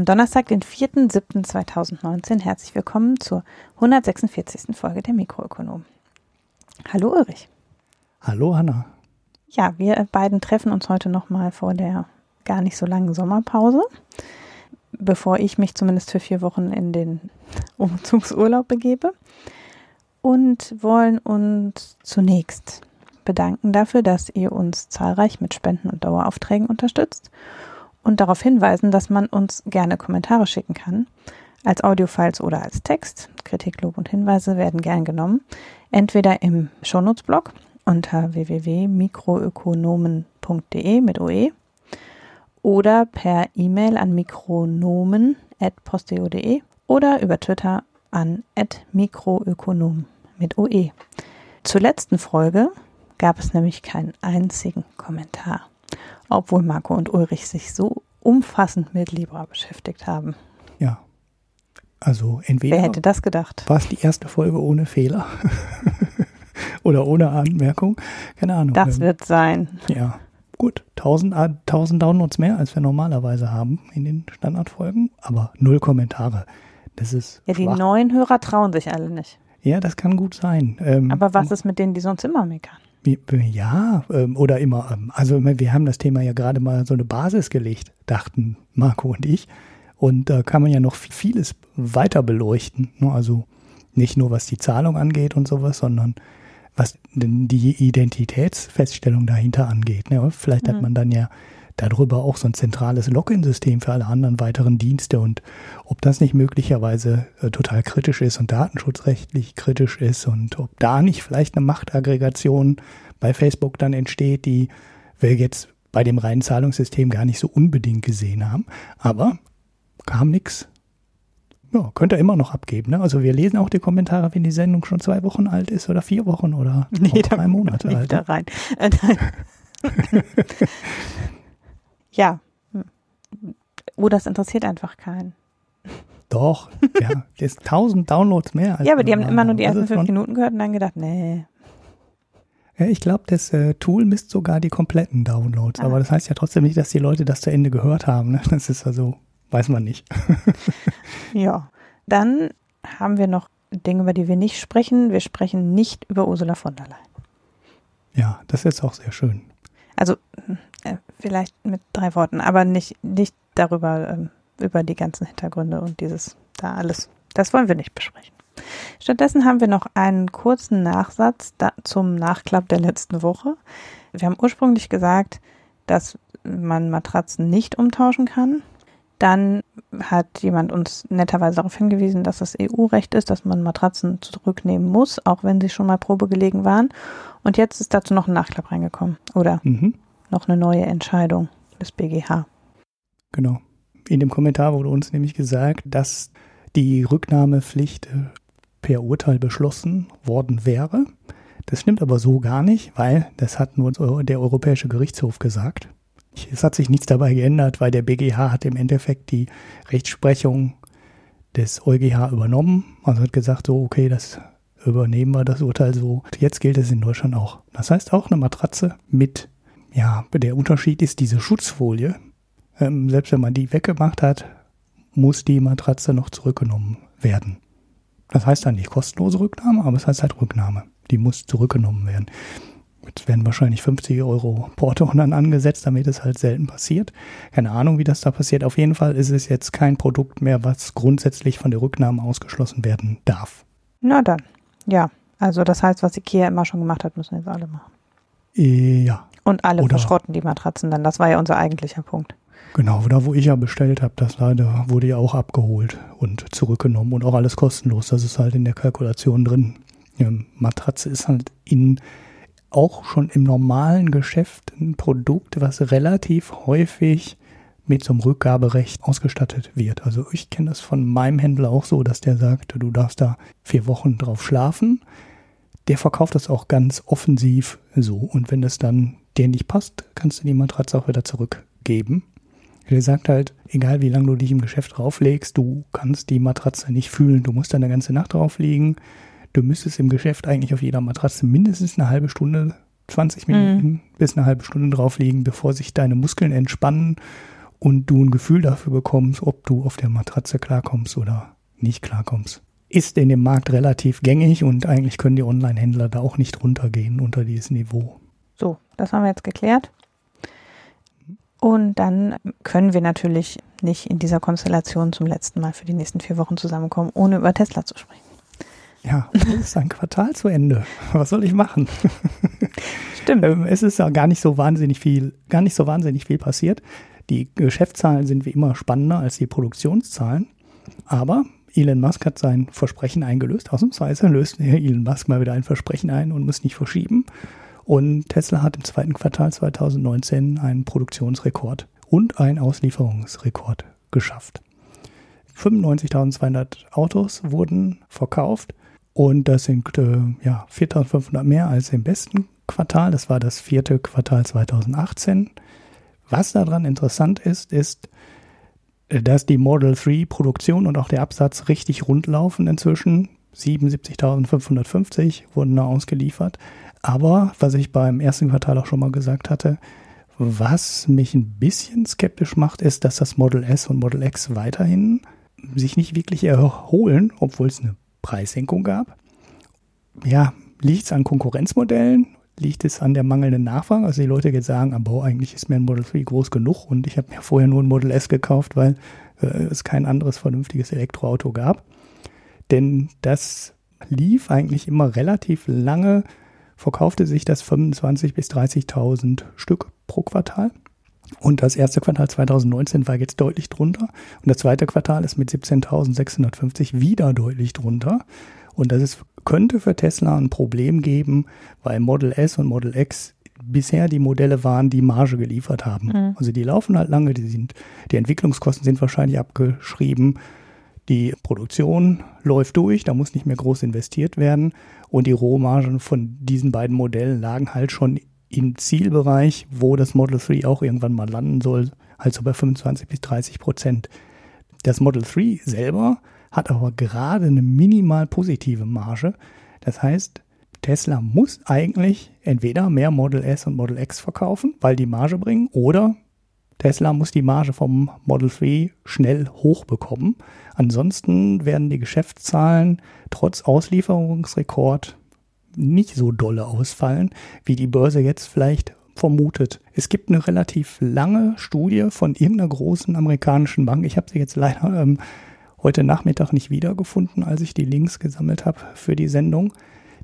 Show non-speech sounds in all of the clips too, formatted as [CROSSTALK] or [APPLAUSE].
Haben Donnerstag, den 4.7.2019. Herzlich willkommen zur 146. Folge der Mikroökonom. Hallo Ulrich. Hallo Hanna. Ja, wir beiden treffen uns heute nochmal vor der gar nicht so langen Sommerpause, bevor ich mich zumindest für vier Wochen in den Umzugsurlaub begebe und wollen uns zunächst bedanken dafür, dass ihr uns zahlreich mit Spenden und Daueraufträgen unterstützt und darauf hinweisen, dass man uns gerne Kommentare schicken kann, als Audiofiles oder als Text. Kritik, Lob und Hinweise werden gern genommen, entweder im Shownotes-Blog unter www.mikroökonomen.de mit OE oder per E-Mail an mikronomen.posteo.de oder über Twitter an mikroökonom mit OE. Zur letzten Folge gab es nämlich keinen einzigen Kommentar obwohl Marco und Ulrich sich so umfassend mit Libra beschäftigt haben. Ja. Also entweder. Wer hätte das gedacht? War es die erste Folge ohne Fehler? [LAUGHS] Oder ohne Anmerkung? Keine Ahnung. Das ähm, wird sein. Ja. Gut, 1000, 1000 Downloads mehr, als wir normalerweise haben in den Standardfolgen, aber null Kommentare. Das ist. Ja, die schwach. neuen Hörer trauen sich alle nicht. Ja, das kann gut sein. Ähm, aber was ist mit denen, die sonst immer meckern? Ja, ähm, oder immer, ähm, also wir haben das Thema ja gerade mal so eine Basis gelegt, dachten Marco und ich. Und da kann man ja noch vieles weiter beleuchten. Ne? Also nicht nur was die Zahlung angeht und sowas, sondern was die Identitätsfeststellung dahinter angeht. Ne? Vielleicht hat mhm. man dann ja darüber auch so ein zentrales Login-System für alle anderen weiteren Dienste und ob das nicht möglicherweise äh, total kritisch ist und datenschutzrechtlich kritisch ist und ob da nicht vielleicht eine Machtaggregation bei Facebook dann entsteht, die wir jetzt bei dem reinen Zahlungssystem gar nicht so unbedingt gesehen haben. Aber kam nichts. Ja, könnt ihr immer noch abgeben. Ne? Also wir lesen auch die Kommentare, wenn die Sendung schon zwei Wochen alt ist oder vier Wochen oder nee, drei Monate alt. Da rein. Äh, [LAUGHS] Ja. Oh, das interessiert einfach keinen. Doch, ja, [LAUGHS] ist 1000 Downloads mehr. ja, aber die haben immer nur die ersten fünf Minuten gehört und dann gedacht, nee. Ja, ich glaube, das äh, Tool misst sogar die kompletten Downloads, ah. aber das heißt ja trotzdem nicht, dass die Leute das zu Ende gehört haben. Ne? Das ist also, weiß man nicht. [LAUGHS] ja, dann haben wir noch Dinge, über die wir nicht sprechen. Wir sprechen nicht über Ursula von der Leyen. Ja, das ist auch sehr schön. Also äh, vielleicht mit drei Worten, aber nicht, nicht darüber, ähm, über die ganzen Hintergründe und dieses da alles. Das wollen wir nicht besprechen. Stattdessen haben wir noch einen kurzen Nachsatz da, zum Nachklapp der letzten Woche. Wir haben ursprünglich gesagt, dass man Matratzen nicht umtauschen kann. Dann hat jemand uns netterweise darauf hingewiesen, dass das EU-Recht ist, dass man Matratzen zurücknehmen muss, auch wenn sie schon mal Probe gelegen waren. Und jetzt ist dazu noch ein Nachklapp reingekommen, oder? Mhm noch eine neue Entscheidung des BGH. Genau. In dem Kommentar wurde uns nämlich gesagt, dass die Rücknahmepflicht äh, per Urteil beschlossen worden wäre. Das stimmt aber so gar nicht, weil das hat nur der Europäische Gerichtshof gesagt. Es hat sich nichts dabei geändert, weil der BGH hat im Endeffekt die Rechtsprechung des EuGH übernommen. Also hat gesagt, so, okay, das übernehmen wir das Urteil so. Jetzt gilt es in Deutschland auch. Das heißt auch eine Matratze mit ja, der Unterschied ist diese Schutzfolie. Ähm, selbst wenn man die weggemacht hat, muss die Matratze noch zurückgenommen werden. Das heißt dann nicht kostenlose Rücknahme, aber es heißt halt Rücknahme. Die muss zurückgenommen werden. Jetzt werden wahrscheinlich 50 Euro Porto [LAUGHS] dann angesetzt, damit es halt selten passiert. Keine Ahnung, wie das da passiert. Auf jeden Fall ist es jetzt kein Produkt mehr, was grundsätzlich von der Rücknahme ausgeschlossen werden darf. Na dann, ja. Also das heißt, was Ikea immer schon gemacht hat, müssen jetzt alle machen. Äh, ja, und alle Oder verschrotten die Matratzen dann. Das war ja unser eigentlicher Punkt. Genau, da wo ich ja bestellt habe, das leider wurde ja auch abgeholt und zurückgenommen und auch alles kostenlos. Das ist halt in der Kalkulation drin. Ja, Matratze ist halt in auch schon im normalen Geschäft ein Produkt, was relativ häufig mit so einem Rückgaberecht ausgestattet wird. Also ich kenne das von meinem Händler auch so, dass der sagt, du darfst da vier Wochen drauf schlafen. Der verkauft das auch ganz offensiv so. Und wenn das dann dir nicht passt, kannst du die Matratze auch wieder zurückgeben. Der sagt halt, egal wie lange du dich im Geschäft drauflegst, du kannst die Matratze nicht fühlen. Du musst dann eine ganze Nacht drauf liegen. Du müsstest im Geschäft eigentlich auf jeder Matratze mindestens eine halbe Stunde, 20 Minuten mhm. bis eine halbe Stunde drauf liegen, bevor sich deine Muskeln entspannen und du ein Gefühl dafür bekommst, ob du auf der Matratze klarkommst oder nicht klarkommst. Ist in dem Markt relativ gängig und eigentlich können die Online-Händler da auch nicht runtergehen unter dieses Niveau. So, das haben wir jetzt geklärt. Und dann können wir natürlich nicht in dieser Konstellation zum letzten Mal für die nächsten vier Wochen zusammenkommen, ohne über Tesla zu sprechen. Ja, es ist ein Quartal zu Ende. Was soll ich machen? Stimmt. Ähm, es ist ja gar nicht so wahnsinnig viel, gar nicht so wahnsinnig viel passiert. Die Geschäftszahlen sind wie immer spannender als die Produktionszahlen. Aber Elon Musk hat sein Versprechen eingelöst. Ausnahmsweise löst Elon Musk mal wieder ein Versprechen ein und muss nicht verschieben. Und Tesla hat im zweiten Quartal 2019 einen Produktionsrekord und einen Auslieferungsrekord geschafft. 95.200 Autos wurden verkauft und das sind äh, ja 4.500 mehr als im besten Quartal. Das war das vierte Quartal 2018. Was daran interessant ist, ist, äh, dass die Model 3 Produktion und auch der Absatz richtig rund laufen inzwischen. 77.550 wurden da ausgeliefert. Aber was ich beim ersten Quartal auch schon mal gesagt hatte, was mich ein bisschen skeptisch macht, ist, dass das Model S und Model X weiterhin sich nicht wirklich erholen, obwohl es eine Preissenkung gab. Ja, liegt es an Konkurrenzmodellen? Liegt es an der mangelnden Nachfrage? Also die Leute jetzt sagen, aber eigentlich ist mir ein Model 3 groß genug und ich habe mir vorher nur ein Model S gekauft, weil äh, es kein anderes vernünftiges Elektroauto gab. Denn das lief eigentlich immer relativ lange, verkaufte sich das 25.000 bis 30.000 Stück pro Quartal. Und das erste Quartal 2019 war jetzt deutlich drunter. Und das zweite Quartal ist mit 17.650 wieder deutlich drunter. Und das ist, könnte für Tesla ein Problem geben, weil Model S und Model X bisher die Modelle waren, die Marge geliefert haben. Mhm. Also die laufen halt lange, die sind, die Entwicklungskosten sind wahrscheinlich abgeschrieben. Die Produktion läuft durch, da muss nicht mehr groß investiert werden. Und die Rohmargen von diesen beiden Modellen lagen halt schon im Zielbereich, wo das Model 3 auch irgendwann mal landen soll, also bei 25 bis 30 Prozent. Das Model 3 selber hat aber gerade eine minimal positive Marge. Das heißt, Tesla muss eigentlich entweder mehr Model S und Model X verkaufen, weil die Marge bringen, oder Tesla muss die Marge vom Model 3 schnell hochbekommen. Ansonsten werden die Geschäftszahlen trotz Auslieferungsrekord nicht so dolle ausfallen, wie die Börse jetzt vielleicht vermutet. Es gibt eine relativ lange Studie von irgendeiner großen amerikanischen Bank. Ich habe sie jetzt leider ähm, heute Nachmittag nicht wiedergefunden, als ich die Links gesammelt habe für die Sendung,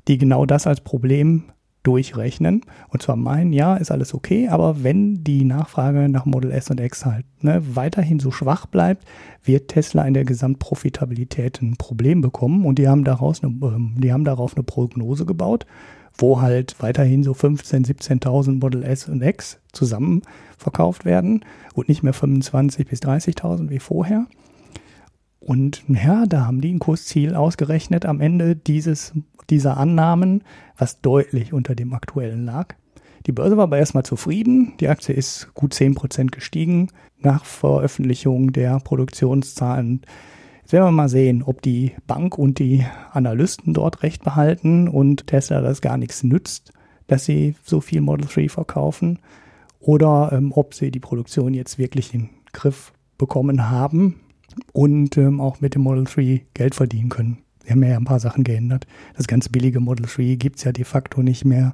die genau das als Problem durchrechnen. Und zwar meinen, ja, ist alles okay, aber wenn die Nachfrage nach Model S und X halt ne, weiterhin so schwach bleibt, wird Tesla in der Gesamtprofitabilität ein Problem bekommen. Und die haben daraus eine, ähm, die haben darauf eine Prognose gebaut, wo halt weiterhin so 15.000, 17.000 Model S und X zusammen verkauft werden und nicht mehr 25.000 bis 30.000 wie vorher. Und ja, da haben die ein Kursziel ausgerechnet am Ende dieses, dieser Annahmen, was deutlich unter dem aktuellen lag. Die Börse war aber erstmal zufrieden. Die Aktie ist gut 10% gestiegen nach Veröffentlichung der Produktionszahlen. Jetzt werden wir mal sehen, ob die Bank und die Analysten dort recht behalten und Tesla das gar nichts nützt, dass sie so viel Model 3 verkaufen oder ähm, ob sie die Produktion jetzt wirklich in den Griff bekommen haben und ähm, auch mit dem Model 3 Geld verdienen können. Sie haben ja ein paar Sachen geändert. Das ganze billige Model 3 gibt es ja de facto nicht mehr.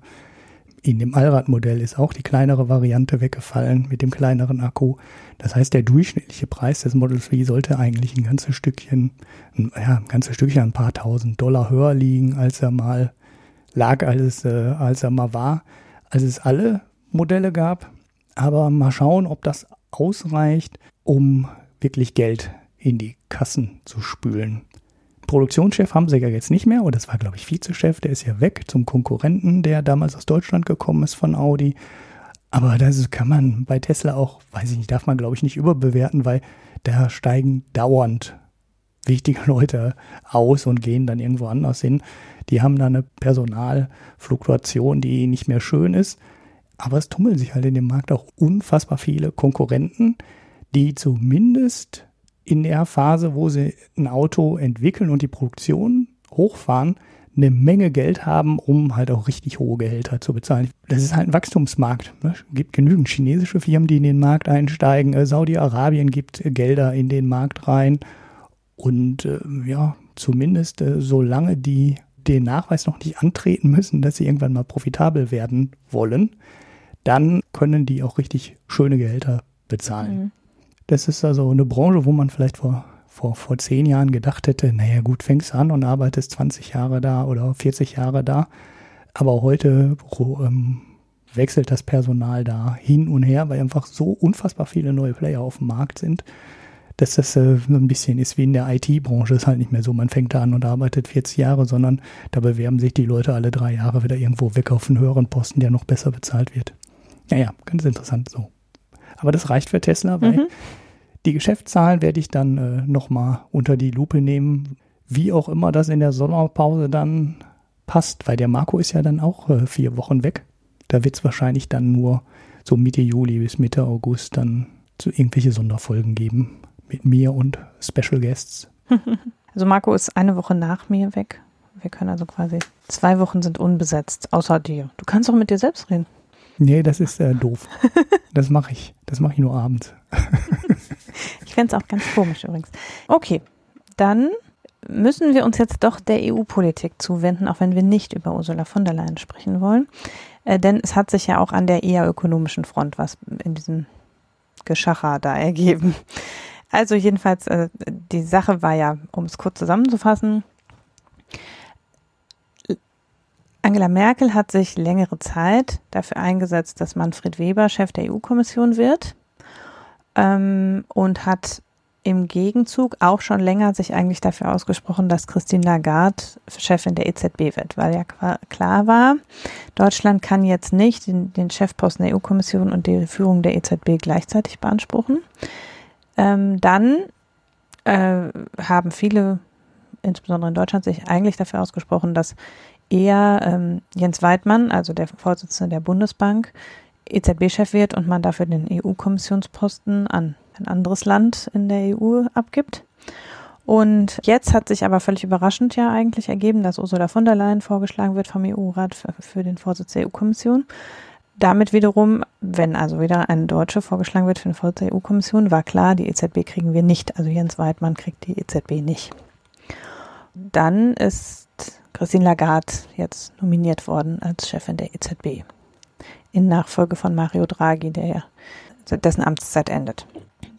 In dem Allradmodell ist auch die kleinere Variante weggefallen mit dem kleineren Akku. Das heißt, der durchschnittliche Preis des Model 3 sollte eigentlich ein ganzes Stückchen, ja, ein ganzes Stückchen, ein paar tausend Dollar höher liegen, als er mal lag, als, äh, als er mal war, als es alle Modelle gab. Aber mal schauen, ob das ausreicht, um wirklich Geld in die Kassen zu spülen. Produktionschef haben sie ja jetzt nicht mehr, oder das war, glaube ich, Vizechef, der ist ja weg zum Konkurrenten, der damals aus Deutschland gekommen ist von Audi. Aber das kann man bei Tesla auch, weiß ich nicht, darf man, glaube ich, nicht überbewerten, weil da steigen dauernd wichtige [LAUGHS] Leute aus und gehen dann irgendwo anders hin. Die haben da eine Personalfluktuation, die nicht mehr schön ist. Aber es tummeln sich halt in dem Markt auch unfassbar viele Konkurrenten, die zumindest in der Phase, wo sie ein Auto entwickeln und die Produktion hochfahren, eine Menge Geld haben, um halt auch richtig hohe Gehälter zu bezahlen. Das ist halt ein Wachstumsmarkt. Ne? Es gibt genügend chinesische Firmen, die in den Markt einsteigen. Äh, Saudi-Arabien gibt Gelder in den Markt rein. Und äh, ja, zumindest äh, solange die den Nachweis noch nicht antreten müssen, dass sie irgendwann mal profitabel werden wollen, dann können die auch richtig schöne Gehälter bezahlen. Mhm. Das ist also eine Branche, wo man vielleicht vor, vor, vor zehn Jahren gedacht hätte, naja gut, fängst an und arbeitest 20 Jahre da oder 40 Jahre da. Aber heute ähm, wechselt das Personal da hin und her, weil einfach so unfassbar viele neue Player auf dem Markt sind, dass das äh, ein bisschen ist wie in der IT-Branche. Ist halt nicht mehr so, man fängt da an und arbeitet 40 Jahre, sondern da bewerben sich die Leute alle drei Jahre wieder irgendwo weg auf einen höheren Posten, der noch besser bezahlt wird. Naja, ganz interessant so. Aber das reicht für Tesla, weil mhm. Die Geschäftszahlen werde ich dann äh, nochmal unter die Lupe nehmen, wie auch immer das in der Sommerpause dann passt, weil der Marco ist ja dann auch äh, vier Wochen weg. Da wird es wahrscheinlich dann nur so Mitte Juli bis Mitte August dann zu irgendwelche Sonderfolgen geben mit mir und Special Guests. [LAUGHS] Also Marco ist eine Woche nach mir weg. Wir können also quasi zwei Wochen sind unbesetzt, außer dir. Du kannst auch mit dir selbst reden. Nee, das ist äh, doof. Das mache ich. Das mache ich nur abends. [LAUGHS] ich fände es auch ganz komisch übrigens. Okay, dann müssen wir uns jetzt doch der EU-Politik zuwenden, auch wenn wir nicht über Ursula von der Leyen sprechen wollen. Äh, denn es hat sich ja auch an der eher ökonomischen Front was in diesem Geschacher da ergeben. Also jedenfalls, äh, die Sache war ja, um es kurz zusammenzufassen, Angela Merkel hat sich längere Zeit dafür eingesetzt, dass Manfred Weber Chef der EU-Kommission wird ähm, und hat im Gegenzug auch schon länger sich eigentlich dafür ausgesprochen, dass Christine Lagarde Chefin der EZB wird, weil ja klar war, Deutschland kann jetzt nicht den, den Chefposten der EU-Kommission und die Führung der EZB gleichzeitig beanspruchen. Ähm, dann äh, haben viele, insbesondere in Deutschland, sich eigentlich dafür ausgesprochen, dass eher ähm, Jens Weidmann, also der Vorsitzende der Bundesbank, EZB-Chef wird und man dafür den EU-Kommissionsposten an ein anderes Land in der EU abgibt. Und jetzt hat sich aber völlig überraschend ja eigentlich ergeben, dass Ursula von der Leyen vorgeschlagen wird vom EU-Rat für, für, den Vorsitz der EU-Kommission. Damit wiederum, wenn also wieder eine Deutsche vorgeschlagen wird für den Vorsitz der EU-Kommission, war klar, die EZB kriegen wir nicht. Also Jens Weidmann kriegt die EZB nicht. Dann ist Christine Lagarde jetzt nominiert worden als Chefin der EZB. In Nachfolge von Mario Draghi, der ja dessen Amtszeit endet.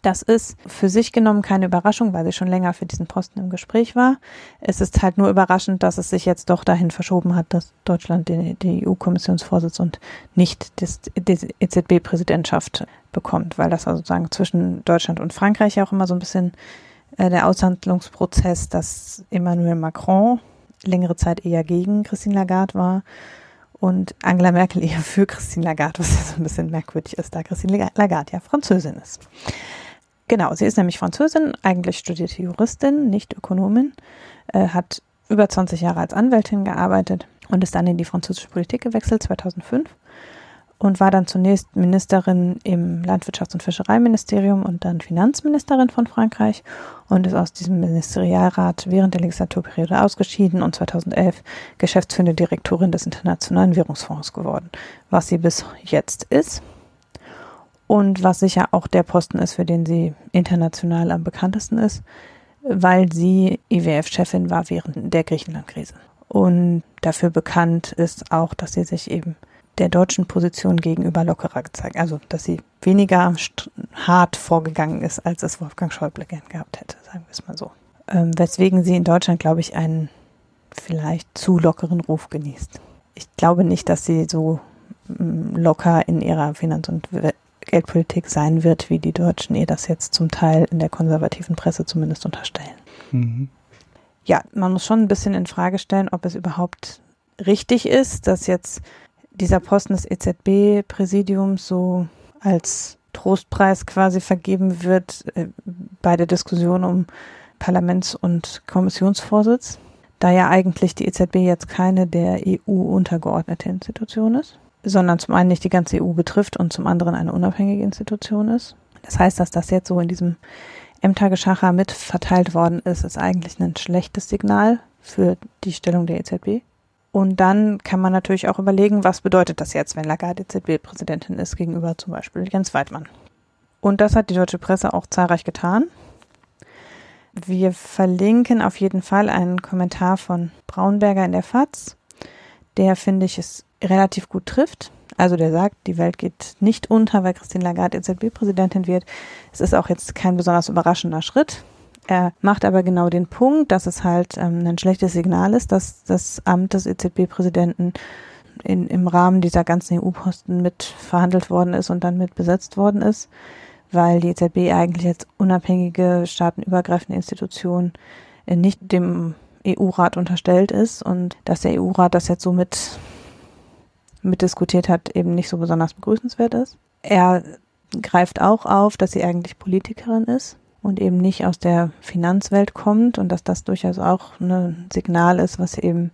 Das ist für sich genommen keine Überraschung, weil sie schon länger für diesen Posten im Gespräch war. Es ist halt nur überraschend, dass es sich jetzt doch dahin verschoben hat, dass Deutschland die, die EU-Kommissionsvorsitz und nicht das, die EZB-Präsidentschaft bekommt, weil das also sozusagen zwischen Deutschland und Frankreich ja auch immer so ein bisschen äh, der Aushandlungsprozess, dass Emmanuel Macron längere Zeit eher gegen Christine Lagarde war und Angela Merkel eher für Christine Lagarde, was ja so ein bisschen merkwürdig ist, da Christine Lagarde ja Französin ist. Genau, sie ist nämlich Französin, eigentlich studierte Juristin, nicht Ökonomin, äh, hat über 20 Jahre als Anwältin gearbeitet und ist dann in die französische Politik gewechselt, 2005 und war dann zunächst Ministerin im Landwirtschafts- und Fischereiministerium und dann Finanzministerin von Frankreich und ist aus diesem Ministerialrat während der Legislaturperiode ausgeschieden und 2011 geschäftsführende Direktorin des Internationalen Währungsfonds geworden, was sie bis jetzt ist und was sicher auch der Posten ist, für den sie international am bekanntesten ist, weil sie IWF-Chefin war während der Griechenland-Krise. Und dafür bekannt ist auch, dass sie sich eben der deutschen Position gegenüber lockerer gezeigt, also dass sie weniger hart vorgegangen ist, als es Wolfgang Schäuble gern gehabt hätte, sagen wir es mal so. Ähm, weswegen sie in Deutschland, glaube ich, einen vielleicht zu lockeren Ruf genießt. Ich glaube nicht, dass sie so mm, locker in ihrer Finanz- und Geldpolitik sein wird, wie die Deutschen ihr das jetzt zum Teil in der konservativen Presse zumindest unterstellen. Mhm. Ja, man muss schon ein bisschen in Frage stellen, ob es überhaupt richtig ist, dass jetzt dieser Posten des EZB-Präsidiums so als Trostpreis quasi vergeben wird äh, bei der Diskussion um Parlaments- und Kommissionsvorsitz, da ja eigentlich die EZB jetzt keine der EU untergeordnete Institution ist sondern zum einen nicht die ganze EU betrifft und zum anderen eine unabhängige Institution ist. Das heißt, dass das jetzt so in diesem Ämtergeschacher mit verteilt worden ist, ist eigentlich ein schlechtes Signal für die Stellung der EZB. Und dann kann man natürlich auch überlegen, was bedeutet das jetzt, wenn Lagarde EZB-Präsidentin ist gegenüber zum Beispiel Jens Weidmann. Und das hat die deutsche Presse auch zahlreich getan. Wir verlinken auf jeden Fall einen Kommentar von Braunberger in der FAZ, der, finde ich, es relativ gut trifft. Also der sagt, die Welt geht nicht unter, weil Christine Lagarde EZB-Präsidentin wird. Es ist auch jetzt kein besonders überraschender Schritt. Er macht aber genau den Punkt, dass es halt ähm, ein schlechtes Signal ist, dass das Amt des EZB-Präsidenten im Rahmen dieser ganzen EU-Posten mit verhandelt worden ist und dann mit besetzt worden ist, weil die EZB eigentlich als unabhängige staatenübergreifende Institution nicht dem EU-Rat unterstellt ist und dass der EU-Rat das jetzt so mit mitdiskutiert hat, eben nicht so besonders begrüßenswert ist. Er greift auch auf, dass sie eigentlich Politikerin ist und eben nicht aus der Finanzwelt kommt und dass das durchaus auch ein Signal ist, was eben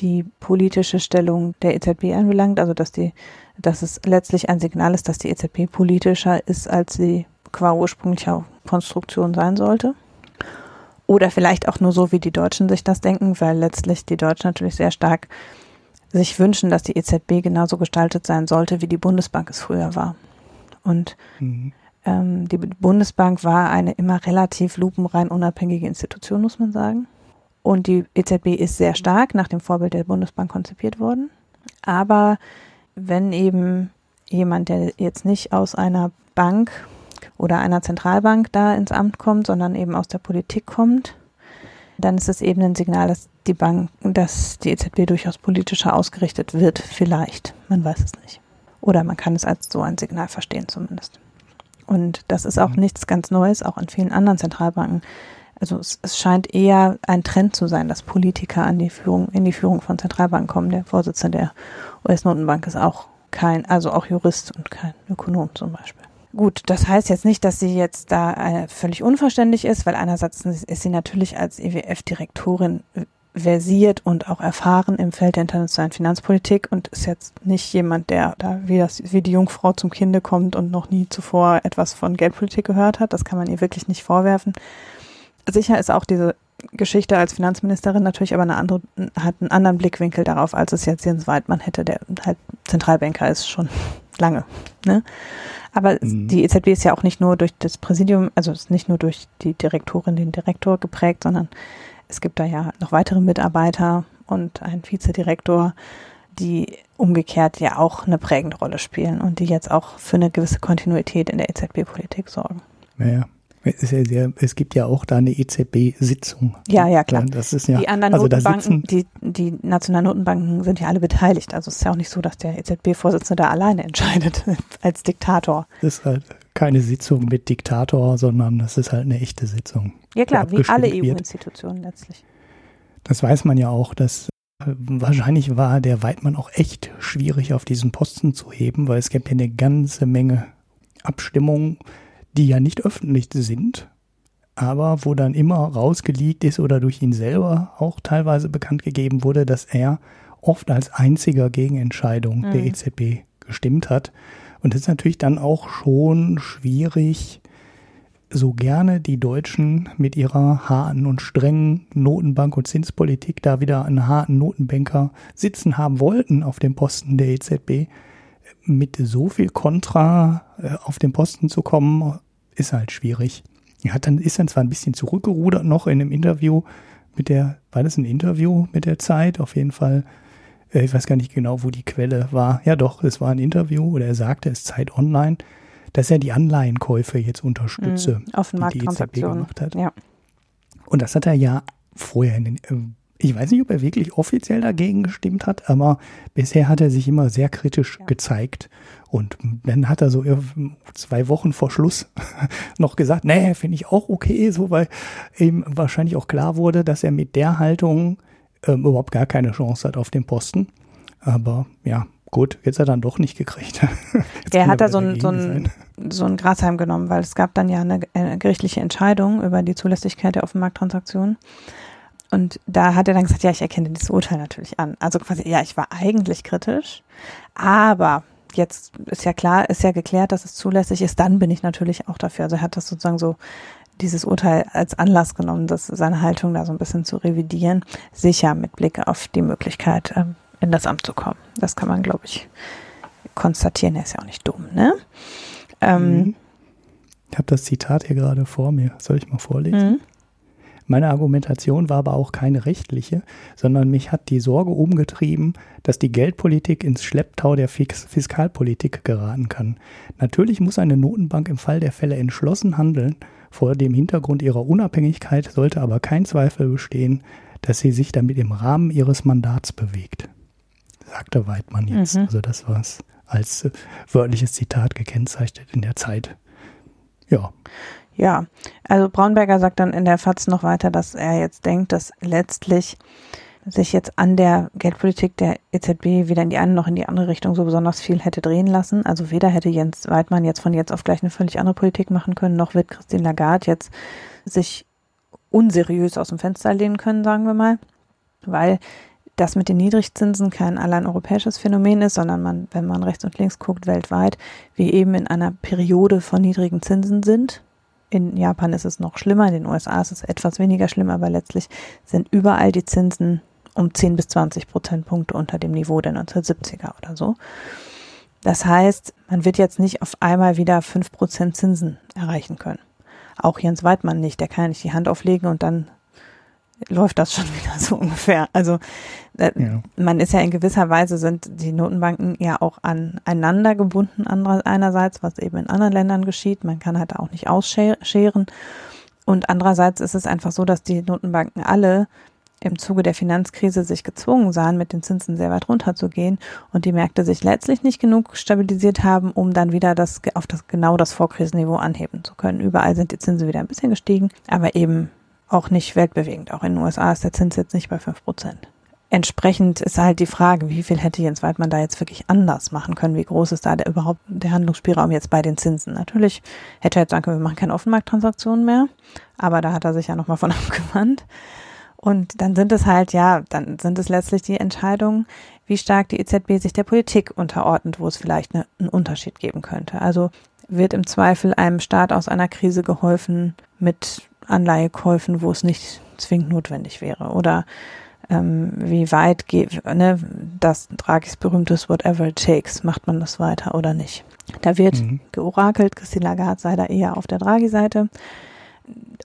die politische Stellung der EZB anbelangt, also dass die, dass es letztlich ein Signal ist, dass die EZB politischer ist, als sie qua ursprünglicher Konstruktion sein sollte. Oder vielleicht auch nur so, wie die Deutschen sich das denken, weil letztlich die Deutschen natürlich sehr stark sich wünschen, dass die EZB genauso gestaltet sein sollte, wie die Bundesbank es früher war. Und mhm. Ähm, die Bundesbank war eine immer relativ lupenrein unabhängige Institution, muss man sagen. Und die EZB ist sehr stark nach dem Vorbild der Bundesbank konzipiert worden. Aber wenn eben jemand, der jetzt nicht aus einer Bank oder einer Zentralbank da ins Amt kommt, sondern eben aus der Politik kommt, dann ist es eben ein Signal, dass die Bank, dass die EZB durchaus politischer ausgerichtet wird, vielleicht. Man weiß es nicht. Oder man kann es als so ein Signal verstehen zumindest. Und das ist auch mhm. nichts ganz Neues, auch an vielen anderen Zentralbanken. Also es, es, scheint eher ein Trend zu sein, dass Politiker an die Führung, in die Führung von Zentralbanken kommen. Der Vorsitzende der US-Notenbank ist auch kein, also auch Jurist und kein Ökonom zum Beispiel. Gut, das heißt jetzt nicht, dass sie jetzt da äh, völlig unverständlich ist, weil einerseits ist sie natürlich als EWF-Direktorin versiert und auch erfahren im Feld der internationalen Finanzpolitik und ist jetzt nicht jemand, der da wie, das, wie die Jungfrau zum Kinde kommt und noch nie zuvor etwas von Geldpolitik gehört hat. Das kann man ihr wirklich nicht vorwerfen. Sicher ist auch diese Geschichte als Finanzministerin natürlich aber eine andere, hat einen anderen Blickwinkel darauf, als es jetzt Jens Weidmann hätte, der halt Zentralbanker ist schon lange. Ne? Aber mhm. die EZB ist ja auch nicht nur durch das Präsidium, also ist nicht nur durch die Direktorin, den Direktor geprägt, sondern es gibt da ja noch weitere Mitarbeiter und einen Vizedirektor, die umgekehrt ja auch eine prägende Rolle spielen und die jetzt auch für eine gewisse Kontinuität in der EZB-Politik sorgen. Naja. Es, ja sehr, es gibt ja auch da eine EZB-Sitzung. Ja, ja, klar. Das ist ja, die anderen also Notenbanken, die, die nationalen Notenbanken sind ja alle beteiligt. Also es ist ja auch nicht so, dass der EZB-Vorsitzende da alleine entscheidet [LAUGHS] als Diktator. Das ist halt keine Sitzung mit Diktator, sondern das ist halt eine echte Sitzung. Ja klar, wie alle EU-Institutionen letztlich. Das weiß man ja auch, dass äh, wahrscheinlich war der Weidmann auch echt schwierig auf diesen Posten zu heben, weil es gab ja eine ganze Menge Abstimmungen, die ja nicht öffentlich sind, aber wo dann immer rausgelegt ist oder durch ihn selber auch teilweise bekannt gegeben wurde, dass er oft als einziger Gegenentscheidung mhm. der EZB gestimmt hat. Und das ist natürlich dann auch schon schwierig, so gerne die Deutschen mit ihrer harten und strengen Notenbank- und Zinspolitik da wieder einen harten Notenbanker sitzen haben wollten auf dem Posten der EZB, mit so viel Kontra äh, auf den Posten zu kommen, ist halt schwierig. Er hat dann, ist dann zwar ein bisschen zurückgerudert noch in einem Interview mit der, war das ein Interview mit der Zeit? Auf jeden Fall ich weiß gar nicht genau, wo die Quelle war. Ja doch, es war ein Interview oder er sagte, es Zeit Online, dass er die Anleihenkäufe jetzt unterstütze, mhm, auf die die EZB gemacht hat. Ja. Und das hat er ja vorher in den, äh, ich weiß nicht, ob er wirklich offiziell dagegen gestimmt hat, aber bisher hat er sich immer sehr kritisch ja. gezeigt. Und dann hat er so zwei Wochen vor Schluss [LAUGHS] noch gesagt, nee, finde ich auch okay, so weil ihm wahrscheinlich auch klar wurde, dass er mit der Haltung ähm, überhaupt gar keine Chance hat auf den Posten. Aber ja, gut, jetzt hat er dann doch nicht gekriegt. [LAUGHS] er hat da so ein, so, ein, so ein Grasheim genommen, weil es gab dann ja eine, eine gerichtliche Entscheidung über die Zulässigkeit der Offenmarkttransaktionen. Und da hat er dann gesagt, ja, ich erkenne dieses Urteil natürlich an. Also quasi, ja, ich war eigentlich kritisch, aber jetzt ist ja klar, ist ja geklärt, dass es zulässig ist, dann bin ich natürlich auch dafür. Also er hat das sozusagen so dieses Urteil als Anlass genommen, das, seine Haltung da so ein bisschen zu revidieren. Sicher mit Blick auf die Möglichkeit, ähm, in das Amt zu kommen. Das kann man, glaube ich, konstatieren. Er ist ja auch nicht dumm, ne? Ähm, mhm. Ich habe das Zitat hier gerade vor mir. Soll ich mal vorlesen? Mhm. Meine Argumentation war aber auch keine rechtliche, sondern mich hat die Sorge umgetrieben, dass die Geldpolitik ins Schlepptau der Fiskalpolitik geraten kann. Natürlich muss eine Notenbank im Fall der Fälle entschlossen handeln. Vor dem Hintergrund ihrer Unabhängigkeit sollte aber kein Zweifel bestehen, dass sie sich damit im Rahmen ihres Mandats bewegt. Sagte Weidmann jetzt. Mhm. Also das war es als äh, wörtliches Zitat gekennzeichnet in der Zeit. Ja. Ja, also Braunberger sagt dann in der FAZ noch weiter, dass er jetzt denkt, dass letztlich sich jetzt an der Geldpolitik der EZB weder in die eine noch in die andere Richtung so besonders viel hätte drehen lassen. Also weder hätte Jens Weidmann jetzt von jetzt auf gleich eine völlig andere Politik machen können, noch wird Christine Lagarde jetzt sich unseriös aus dem Fenster lehnen können, sagen wir mal, weil das mit den Niedrigzinsen kein allein europäisches Phänomen ist, sondern man, wenn man rechts und links guckt, weltweit, wir eben in einer Periode von niedrigen Zinsen sind. In Japan ist es noch schlimmer, in den USA ist es etwas weniger schlimm, aber letztlich sind überall die Zinsen um 10 bis 20 Prozentpunkte unter dem Niveau der 1970er oder so. Das heißt, man wird jetzt nicht auf einmal wieder 5 Prozent Zinsen erreichen können. Auch Jens Weidmann nicht, der kann ja nicht die Hand auflegen und dann läuft das schon [LAUGHS] wieder so ungefähr. Also äh, ja. man ist ja in gewisser Weise sind die Notenbanken ja auch aneinander gebunden einerseits, was eben in anderen Ländern geschieht. Man kann halt auch nicht ausscheren. Und andererseits ist es einfach so, dass die Notenbanken alle im Zuge der Finanzkrise sich gezwungen sahen, mit den Zinsen sehr weit runterzugehen und die Märkte sich letztlich nicht genug stabilisiert haben, um dann wieder das auf das genau das Vorkrisenniveau anheben zu können. Überall sind die Zinsen wieder ein bisschen gestiegen, aber eben auch nicht weltbewegend. Auch in den USA ist der Zins jetzt nicht bei fünf Prozent. Entsprechend ist halt die Frage, wie viel hätte Jens Weidmann da jetzt wirklich anders machen können? Wie groß ist da der, überhaupt der Handlungsspielraum jetzt bei den Zinsen? Natürlich hätte er jetzt sagen können, wir machen keine Offenmarkttransaktionen mehr, aber da hat er sich ja nochmal von [LAUGHS] abgewandt. Und dann sind es halt, ja, dann sind es letztlich die Entscheidungen, wie stark die EZB sich der Politik unterordnet, wo es vielleicht eine, einen Unterschied geben könnte. Also wird im Zweifel einem Staat aus einer Krise geholfen mit Anleihekäufen, wo es nicht zwingend notwendig wäre? Oder ähm, wie weit geht, ne, das Dragis berühmtes Whatever it takes, macht man das weiter oder nicht? Da wird mhm. georakelt, Christine Lagarde sei da eher auf der Draghi-Seite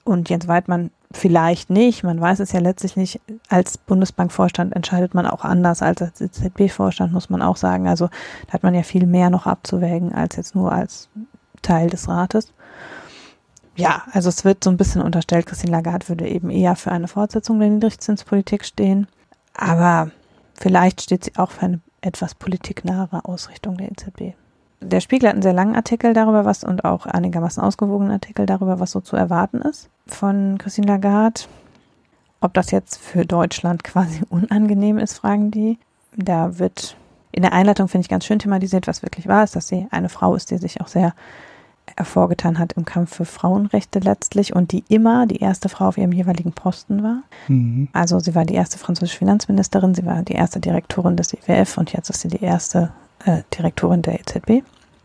und Jens Weidmann vielleicht nicht. Man weiß es ja letztlich nicht. Als Bundesbankvorstand entscheidet man auch anders als als EZB-Vorstand, muss man auch sagen. Also da hat man ja viel mehr noch abzuwägen als jetzt nur als Teil des Rates. Ja, also es wird so ein bisschen unterstellt, Christine Lagarde würde eben eher für eine Fortsetzung der Niedrigzinspolitik stehen. Aber vielleicht steht sie auch für eine etwas politiknahe Ausrichtung der EZB. Der Spiegel hat einen sehr langen Artikel darüber, was und auch einigermaßen ausgewogenen Artikel darüber, was so zu erwarten ist von Christine Lagarde. Ob das jetzt für Deutschland [LAUGHS] quasi unangenehm ist, fragen die. Da wird in der Einleitung, finde ich, ganz schön thematisiert, was wirklich wahr ist, dass sie eine Frau ist, die sich auch sehr hervorgetan hat im Kampf für Frauenrechte letztlich und die immer die erste Frau auf ihrem jeweiligen Posten war. Mhm. Also sie war die erste französische Finanzministerin, sie war die erste Direktorin des IWF und jetzt ist sie die erste äh, Direktorin der EZB.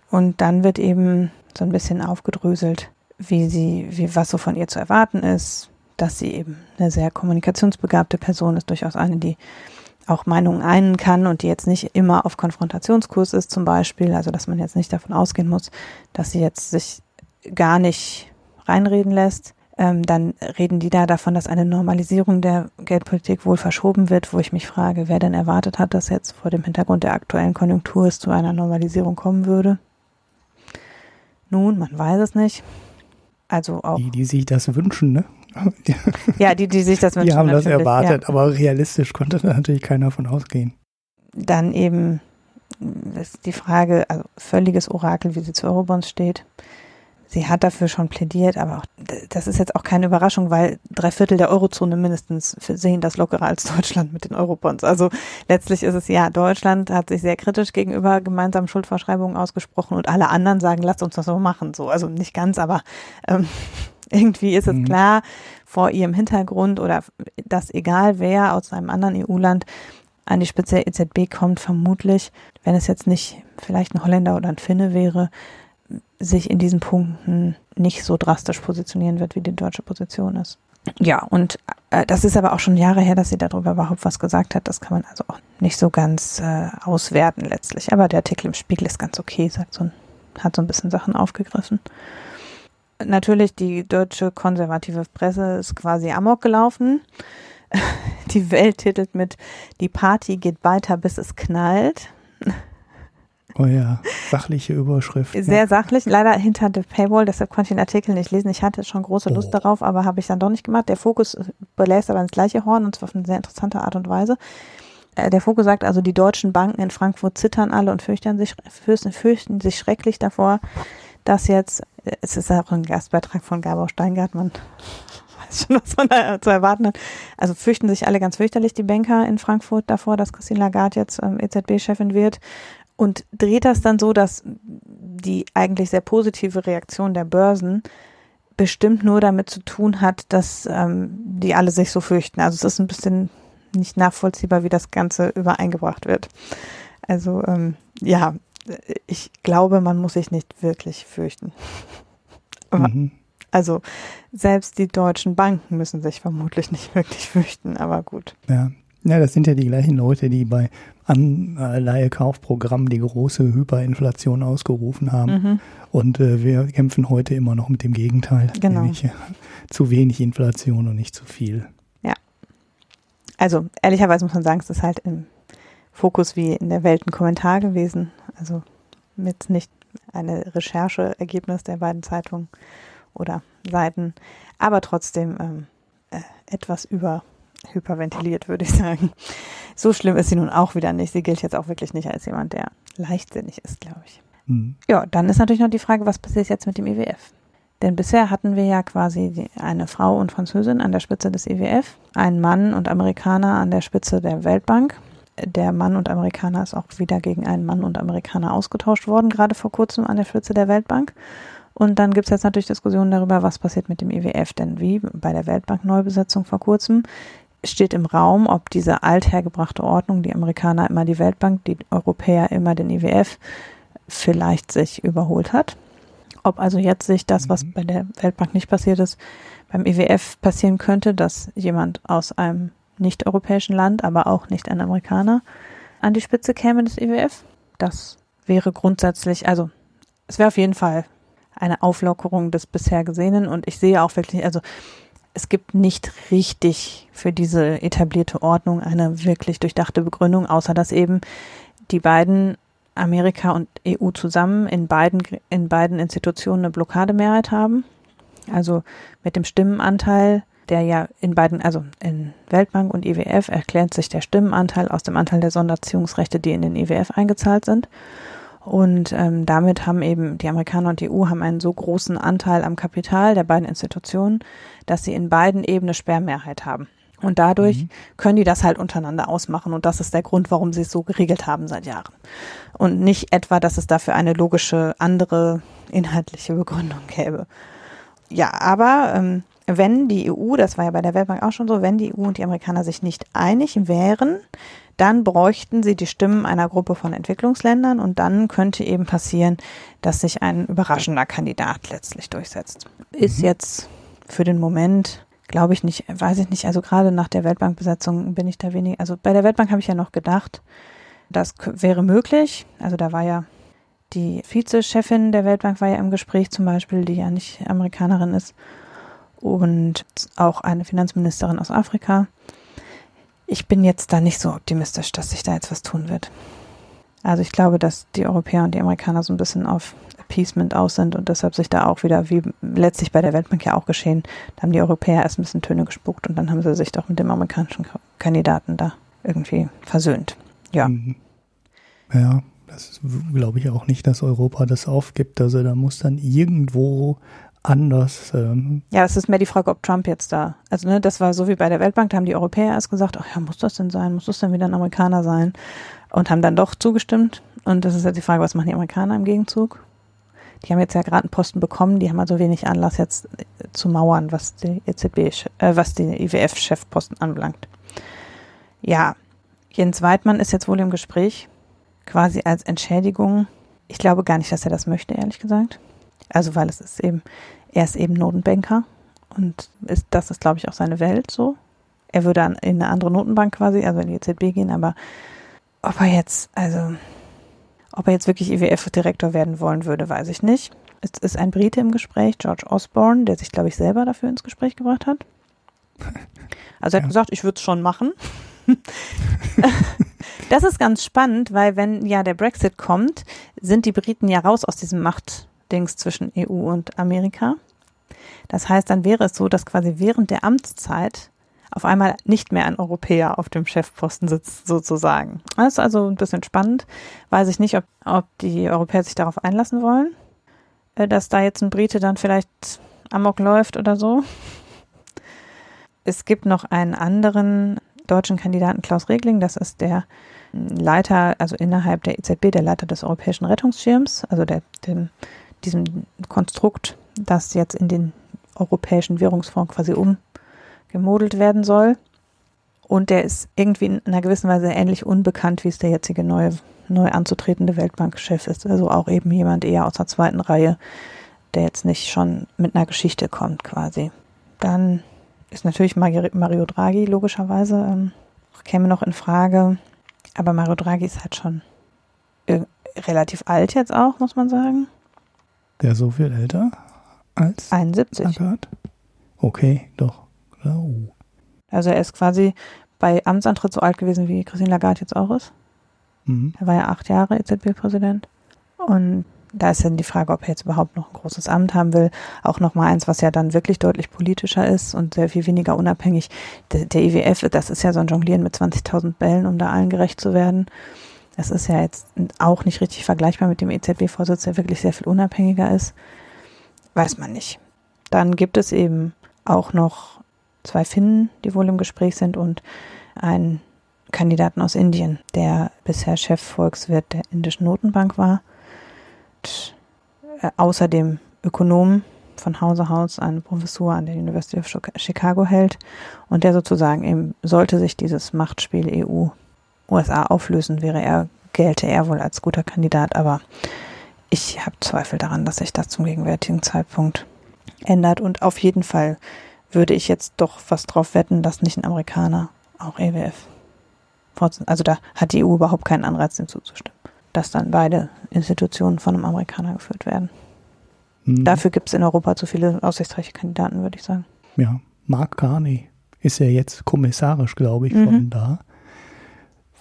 Und dann wird eben so ein bisschen aufgedröselt, wie sie, wie was so von ihr zu erwarten ist, dass sie eben eine sehr kommunikationsbegabte Person ist, durchaus eine, die auch Meinungen einen kann und die jetzt nicht immer auf Konfrontationskurs ist zum Beispiel, also dass man jetzt nicht davon ausgehen muss, dass sie jetzt sich gar nicht reinreden lässt. Ähm, dann reden die da davon, dass eine Normalisierung der Geldpolitik wohl verschoben wird, wo ich mich frage, wer denn erwartet hat, dass jetzt vor dem Hintergrund der aktuellen Konjunktur es zu einer Normalisierung kommen würde. Nun, man weiß es nicht. Also auch. Die, die sich das wünschen, ne? [LAUGHS] ja, die, die sich das wünschen. Die haben das erwartet, ja. aber realistisch konnte da natürlich keiner von ausgehen. Dann eben ist die Frage, also völliges Orakel, wie sie zu Eurobonds steht. Sie hat dafür schon plädiert, aber auch, das ist jetzt auch keine Überraschung, weil drei Viertel der Eurozone mindestens sehen das lockerer als [LAUGHS] Deutschland mit den Eurobonds. Also letztlich ist es ja, Deutschland hat sich sehr kritisch gegenüber gemeinsamen Schuldvorschreibungen ausgesprochen und alle anderen sagen, lasst uns das so machen. So, also nicht ganz, aber ähm, [LAUGHS] irgendwie ist es mhm. klar vor ihrem Hintergrund oder dass egal wer aus einem anderen EU-Land an die Spitze der EZB kommt, vermutlich, wenn es jetzt nicht vielleicht ein Holländer oder ein Finne wäre, sich in diesen Punkten nicht so drastisch positionieren wird, wie die deutsche Position ist. Ja, und äh, das ist aber auch schon Jahre her, dass sie darüber überhaupt was gesagt hat. Das kann man also auch nicht so ganz äh, auswerten letztlich. Aber der Artikel im Spiegel ist ganz okay, sagt so ein, hat so ein bisschen Sachen aufgegriffen. Natürlich, die deutsche konservative Presse ist quasi amok gelaufen. [LAUGHS] Die Welt titelt mit Die Party geht weiter, bis es knallt. Oh ja, sachliche Überschrift. Sehr ja. sachlich, leider hinter der Paywall, deshalb konnte ich den Artikel nicht lesen. Ich hatte schon große Lust oh. darauf, aber habe ich dann doch nicht gemacht. Der Fokus belässt aber ins gleiche Horn und zwar auf eine sehr interessante Art und Weise. Äh, der Fokus sagt also, die deutschen Banken in Frankfurt zittern alle und fürchten sich, fürchten, fürchten sich schrecklich davor, dass jetzt, es ist auch ein Gastbeitrag von Gabor Steingart, man [LAUGHS] weiß schon, was man da zu erwarten hat. Also fürchten sich alle ganz fürchterlich, die Banker in Frankfurt davor, dass Christine Lagarde jetzt ähm, EZB-Chefin wird und dreht das dann so, dass die eigentlich sehr positive Reaktion der Börsen bestimmt nur damit zu tun hat, dass ähm, die alle sich so fürchten. Also es ist ein bisschen nicht nachvollziehbar, wie das Ganze übereingebracht wird. Also ähm, ja, ich glaube, man muss sich nicht wirklich fürchten. [LAUGHS] Mhm. Also selbst die deutschen Banken müssen sich vermutlich nicht wirklich fürchten, aber gut. Ja, ja, das sind ja die gleichen Leute, die bei Anleihekaufprogrammen die große Hyperinflation ausgerufen haben. Mhm. Und äh, wir kämpfen heute immer noch mit dem Gegenteil. Genau. Nämlich, äh, zu wenig Inflation und nicht zu viel. Ja. Also ehrlicherweise muss man sagen, es ist halt im Fokus wie in der Welt ein Kommentar gewesen. Also mit nicht eine Rechercheergebnis der beiden Zeitungen oder Seiten, aber trotzdem ähm, äh, etwas über hyperventiliert, würde ich sagen. So schlimm ist sie nun auch wieder nicht. Sie gilt jetzt auch wirklich nicht als jemand, der leichtsinnig ist, glaube ich. Mhm. Ja, dann ist natürlich noch die Frage, was passiert jetzt mit dem IWF? Denn bisher hatten wir ja quasi eine Frau und Französin an der Spitze des IWF, einen Mann und Amerikaner an der Spitze der Weltbank. Der Mann und Amerikaner ist auch wieder gegen einen Mann und Amerikaner ausgetauscht worden, gerade vor kurzem an der Spitze der Weltbank. Und dann gibt es jetzt natürlich Diskussionen darüber, was passiert mit dem IWF. Denn wie bei der Weltbank-Neubesetzung vor kurzem steht im Raum, ob diese althergebrachte Ordnung, die Amerikaner immer die Weltbank, die Europäer immer den IWF, vielleicht sich überholt hat. Ob also jetzt sich das, was mhm. bei der Weltbank nicht passiert ist, beim IWF passieren könnte, dass jemand aus einem nicht-europäischen Land, aber auch nicht ein Amerikaner, an die Spitze käme des IWF. Das wäre grundsätzlich, also es wäre auf jeden Fall eine Auflockerung des bisher Gesehenen und ich sehe auch wirklich, also es gibt nicht richtig für diese etablierte Ordnung eine wirklich durchdachte Begründung, außer dass eben die beiden Amerika und EU zusammen in beiden, in beiden Institutionen eine Blockademehrheit haben. Also mit dem Stimmenanteil, der ja in beiden, also in Weltbank und IWF erklärt sich der Stimmenanteil aus dem Anteil der Sonderziehungsrechte, die in den IWF eingezahlt sind. Und ähm, damit haben eben die Amerikaner und die EU haben einen so großen Anteil am Kapital der beiden Institutionen, dass sie in beiden eben eine Sperrmehrheit haben. Und dadurch mhm. können die das halt untereinander ausmachen. Und das ist der Grund, warum sie es so geregelt haben seit Jahren. Und nicht etwa, dass es dafür eine logische, andere inhaltliche Begründung gäbe. Ja, aber ähm, wenn die EU, das war ja bei der Weltbank auch schon so, wenn die EU und die Amerikaner sich nicht einig wären, dann bräuchten sie die Stimmen einer Gruppe von Entwicklungsländern und dann könnte eben passieren, dass sich ein überraschender Kandidat letztlich durchsetzt. Ist mhm. jetzt für den Moment, glaube ich nicht, weiß ich nicht, also gerade nach der Weltbankbesetzung bin ich da wenig, also bei der Weltbank habe ich ja noch gedacht, das wäre möglich. Also da war ja die Vizechefin der Weltbank war ja im Gespräch zum Beispiel, die ja nicht Amerikanerin ist und auch eine Finanzministerin aus Afrika ich bin jetzt da nicht so optimistisch, dass sich da jetzt was tun wird. Also ich glaube, dass die Europäer und die Amerikaner so ein bisschen auf Appeasement aus sind und deshalb sich da auch wieder, wie letztlich bei der Weltbank ja auch geschehen, da haben die Europäer erst ein bisschen Töne gespuckt und dann haben sie sich doch mit dem amerikanischen Kandidaten da irgendwie versöhnt. Ja. Mhm. Ja, das glaube ich auch nicht, dass Europa das aufgibt. Also da muss dann irgendwo anders. Ähm. Ja, es ist mehr die Frage, ob Trump jetzt da, also ne, das war so wie bei der Weltbank, da haben die Europäer erst gesagt, ach ja, muss das denn sein, muss das denn wieder ein Amerikaner sein? Und haben dann doch zugestimmt. Und das ist jetzt die Frage, was machen die Amerikaner im Gegenzug? Die haben jetzt ja gerade einen Posten bekommen, die haben also wenig Anlass jetzt äh, zu mauern, was die EZB, äh, was die IWF-Chefposten anbelangt. Ja, Jens Weidmann ist jetzt wohl im Gespräch, quasi als Entschädigung. Ich glaube gar nicht, dass er das möchte, ehrlich gesagt Also weil es ist eben, er ist eben Notenbanker und ist, das ist, glaube ich, auch seine Welt so. Er würde an, in eine andere Notenbank quasi, also in die EZB gehen, aber ob er jetzt, also ob er jetzt wirklich IWF-Direktor werden wollen würde, weiß ich nicht. Es ist ein Brite im Gespräch, George Osborne, der sich, glaube ich, selber dafür ins Gespräch gebracht hat. [LAUGHS] Also er hat ja. gesagt, ich würde es schon machen. [LAUGHS] das ist ganz spannend, weil wenn ja der Brexit kommt, sind die Briten ja raus aus diesem Machtdings zwischen EU und Amerika. Das heißt, dann wäre es so, dass quasi während der Amtszeit auf einmal nicht mehr ein Europäer auf dem Chefposten sitzt, sozusagen. Das ist also ein bisschen spannend. Weiß ich nicht, ob, ob die Europäer sich darauf einlassen wollen, äh, dass da jetzt ein Brite dann vielleicht amok läuft oder so. Es gibt noch einen anderen deutschen Kandidaten, Klaus Regling, das ist der Leiter, also innerhalb der EZB, der Leiter des Europäischen Rettungsschirms, also der, dem, diesem Konstrukt, das jetzt in den Europäischen Währungsfonds quasi umgemodelt werden soll. Und der ist irgendwie in einer gewissen Weise ähnlich unbekannt, wie es der jetzige neue, neu anzutretende Weltbankchef ist. Also auch eben jemand eher aus der zweiten Reihe, der jetzt nicht schon mit einer Geschichte kommt quasi. Dann ist natürlich Mario Draghi logischerweise, ähm, käme noch in Frage. Aber Mario Draghi ist halt schon relativ alt jetzt auch, muss man sagen. Der so viel älter als 71. Lagarde? Okay, doch. Oh. Also er ist quasi bei Amtsantritt so alt gewesen, wie Christine Lagarde jetzt auch ist. Mhm. Er war ja acht Jahre EZB-Präsident. Und da ist dann die Frage, ob er jetzt überhaupt noch ein großes Amt haben will. Auch nochmal eins, was ja dann wirklich deutlich politischer ist und sehr viel weniger unabhängig. Der, der IWF, das ist ja so ein Jonglieren mit 20.000 Bällen, um da allen gerecht zu werden. Das ist ja jetzt auch nicht richtig vergleichbar mit dem EZB-Vorsitz, der wirklich sehr viel unabhängiger ist. Weiß man nicht. Dann gibt es eben auch noch zwei Finnen, die wohl im Gespräch sind und einen Kandidaten aus Indien, der bisher Chefvolkswirt der indischen Notenbank war äh, außerdem Ökonom von Hause aus eine Professur an der University of Chicago hält und der sozusagen eben, sollte sich dieses Machtspiel EU-USA auflösen, wäre er, gelte er wohl als guter Kandidat, aber ich habe Zweifel daran, dass sich das zum gegenwärtigen Zeitpunkt ändert und auf jeden Fall würde ich jetzt doch fast drauf wetten, dass nicht ein Amerikaner auch EWF also da hat die EU überhaupt keinen Anreiz, dem zuzustimmen dass dann beide Institutionen von einem Amerikaner geführt werden. Mhm. Dafür gibt es in Europa zu viele aussichtsreiche Kandidaten, würde ich sagen. Ja, Mark Carney ist ja jetzt kommissarisch, glaube ich, mhm. von da.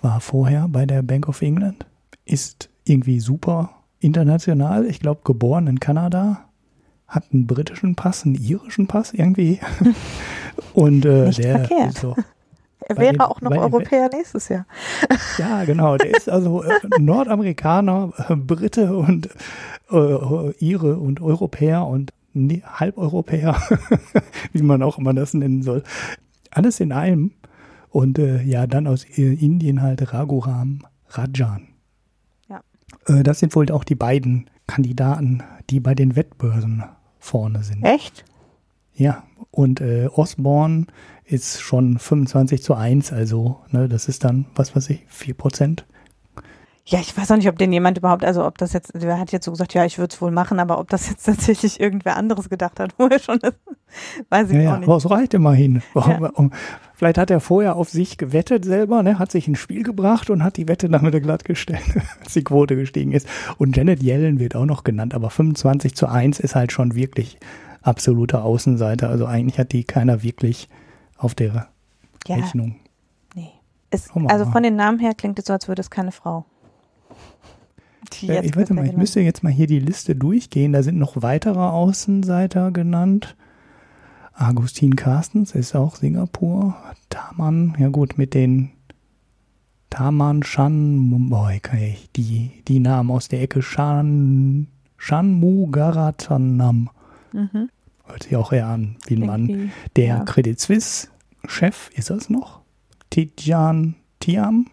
War vorher bei der Bank of England. Ist irgendwie super international. Ich glaube, geboren in Kanada. Hat einen britischen Pass, einen irischen Pass irgendwie. [LAUGHS] Und äh, Nicht der verkehrt. ist so er wäre den, auch noch Europäer den, nächstes Jahr. [LAUGHS] Ja, genau. Der ist also äh, Nordamerikaner, äh, Brite und äh, Ire und Europäer und nee, Halbeuropäer, [LAUGHS] wie man auch immer das nennen soll. Alles in einem. Und äh, ja, dann aus äh, Indien halt Raghuram Rajan. Ja. Äh, das sind wohl auch die beiden Kandidaten, die bei den Wettbörsen vorne sind. Echt? Ja, und äh, Osborne ist schon 25 zu 1, also ne, das ist dann, was weiß ich, 4 Prozent. Ja, ich weiß auch nicht, ob den jemand überhaupt, also ob das jetzt, wer hat jetzt so gesagt, ja, ich würde es wohl machen, aber ob das jetzt [LAUGHS] tatsächlich irgendwer anderes gedacht hat, wo er schon ist, [LAUGHS] weiß ich ja, auch nicht. Ja, es reicht immerhin. Ja. Vielleicht hat er vorher auf sich gewettet selber, ne, hat sich ins Spiel gebracht und hat die Wette dann wieder glatt gestellt, [LAUGHS] als die Quote gestiegen ist. Und Janet Yellen wird auch noch genannt, aber 25 zu 1 ist halt schon wirklich absoluter Außenseiter. Also eigentlich hat die keiner wirklich auf der ja, Rechnung. Nee. Es, also von den Namen her klingt es so, als würde es keine Frau. Ja, ich warte mal, ich müsste jetzt mal hier die Liste durchgehen. Da sind noch weitere Außenseiter genannt. Agustin Carstens ist auch Singapur. Taman, ja gut, mit den Taman Shan, boah, kann ich die, die Namen aus der Ecke Shan, Shanmugaratanam. Mhm. Hört sich auch eher an wie ein Mann. Der ja. Credit Suisse Chef, ist das noch? Tijan Tiam,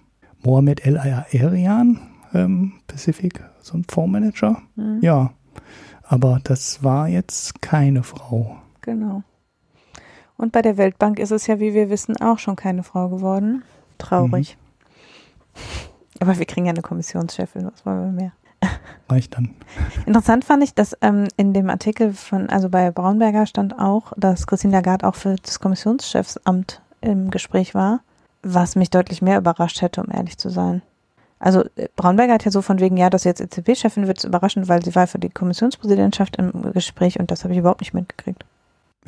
Mohamed El Arian, ähm, Pacific, so ein Fondsmanager. Mhm. Ja, aber das war jetzt keine Frau. Genau. Und bei der Weltbank ist es ja, wie wir wissen, auch schon keine Frau geworden. Traurig. Mhm. [LAUGHS] Aber wir kriegen ja eine Kommissionschefin, was wollen wir mehr? Reicht dann. [LAUGHS] Interessant fand ich, dass ähm, in dem Artikel von, also bei Braunberger stand auch, dass Christine Lagarde auch für das Kommissionschefsamt im Gespräch war, was mich deutlich mehr überrascht hätte, um ehrlich zu sein. Also äh, Braunberger hat ja so von wegen, ja, dass jetzt EZB-Chefin wird es überraschend, weil sie war für die Kommissionspräsidentschaft im Gespräch und das habe ich überhaupt nicht mitgekriegt.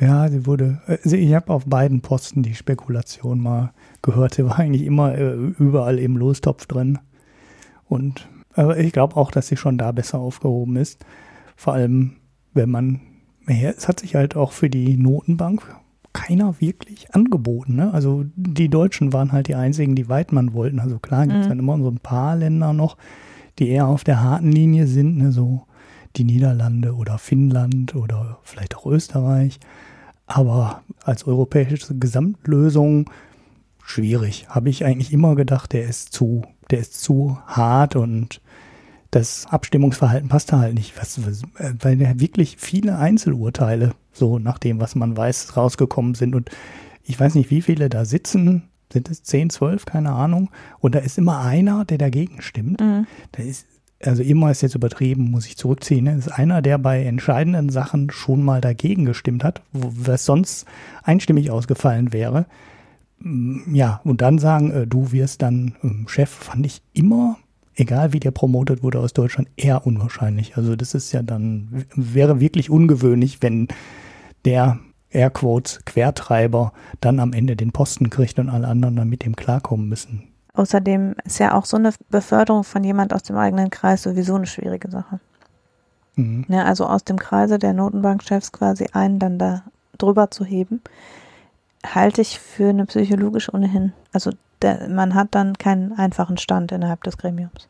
Ja, sie wurde, also ich habe auf beiden Posten die Spekulation mal gehört. Sie war eigentlich immer äh, überall im Lostopf drin. Und aber ich glaube auch, dass sie schon da besser aufgehoben ist. Vor allem, wenn man, ja, es hat sich halt auch für die Notenbank keiner wirklich angeboten. Ne? Also die Deutschen waren halt die einzigen, die Weidmann wollten. Also klar gibt es mhm. dann immer so ein paar Länder noch, die eher auf der harten Linie sind, ne? so die Niederlande oder Finnland oder vielleicht auch Österreich. Aber als europäische Gesamtlösung schwierig. Habe ich eigentlich immer gedacht, der ist zu, der ist zu hart und das Abstimmungsverhalten passt da halt nicht, was, was, weil da wirklich viele Einzelurteile, so nach dem, was man weiß, rausgekommen sind. Und ich weiß nicht, wie viele da sitzen. Sind es 10, 12, keine Ahnung. Und da ist immer einer, der dagegen stimmt. Mhm. Da ist, also immer ist jetzt übertrieben, muss ich zurückziehen. Ne? Ist einer, der bei entscheidenden Sachen schon mal dagegen gestimmt hat, was sonst einstimmig ausgefallen wäre. Mm, ja, und dann sagen, äh, du wirst dann ähm, Chef, fand ich immer egal wie der promotet wurde aus Deutschland, eher unwahrscheinlich. Also das ist ja dann, wäre wirklich ungewöhnlich, wenn der Airquotes Quertreiber dann am Ende den Posten kriegt und alle anderen dann mit dem klarkommen müssen. Außerdem ist ja auch so eine Beförderung von jemand aus dem eigenen Kreis sowieso eine schwierige Sache. Mhm. Ja, also aus dem Kreise der Notenbankchefs quasi einen dann da drüber zu heben, halte ich für eine psychologisch ohnehin. Also der, man hat dann keinen einfachen Stand innerhalb des Gremiums,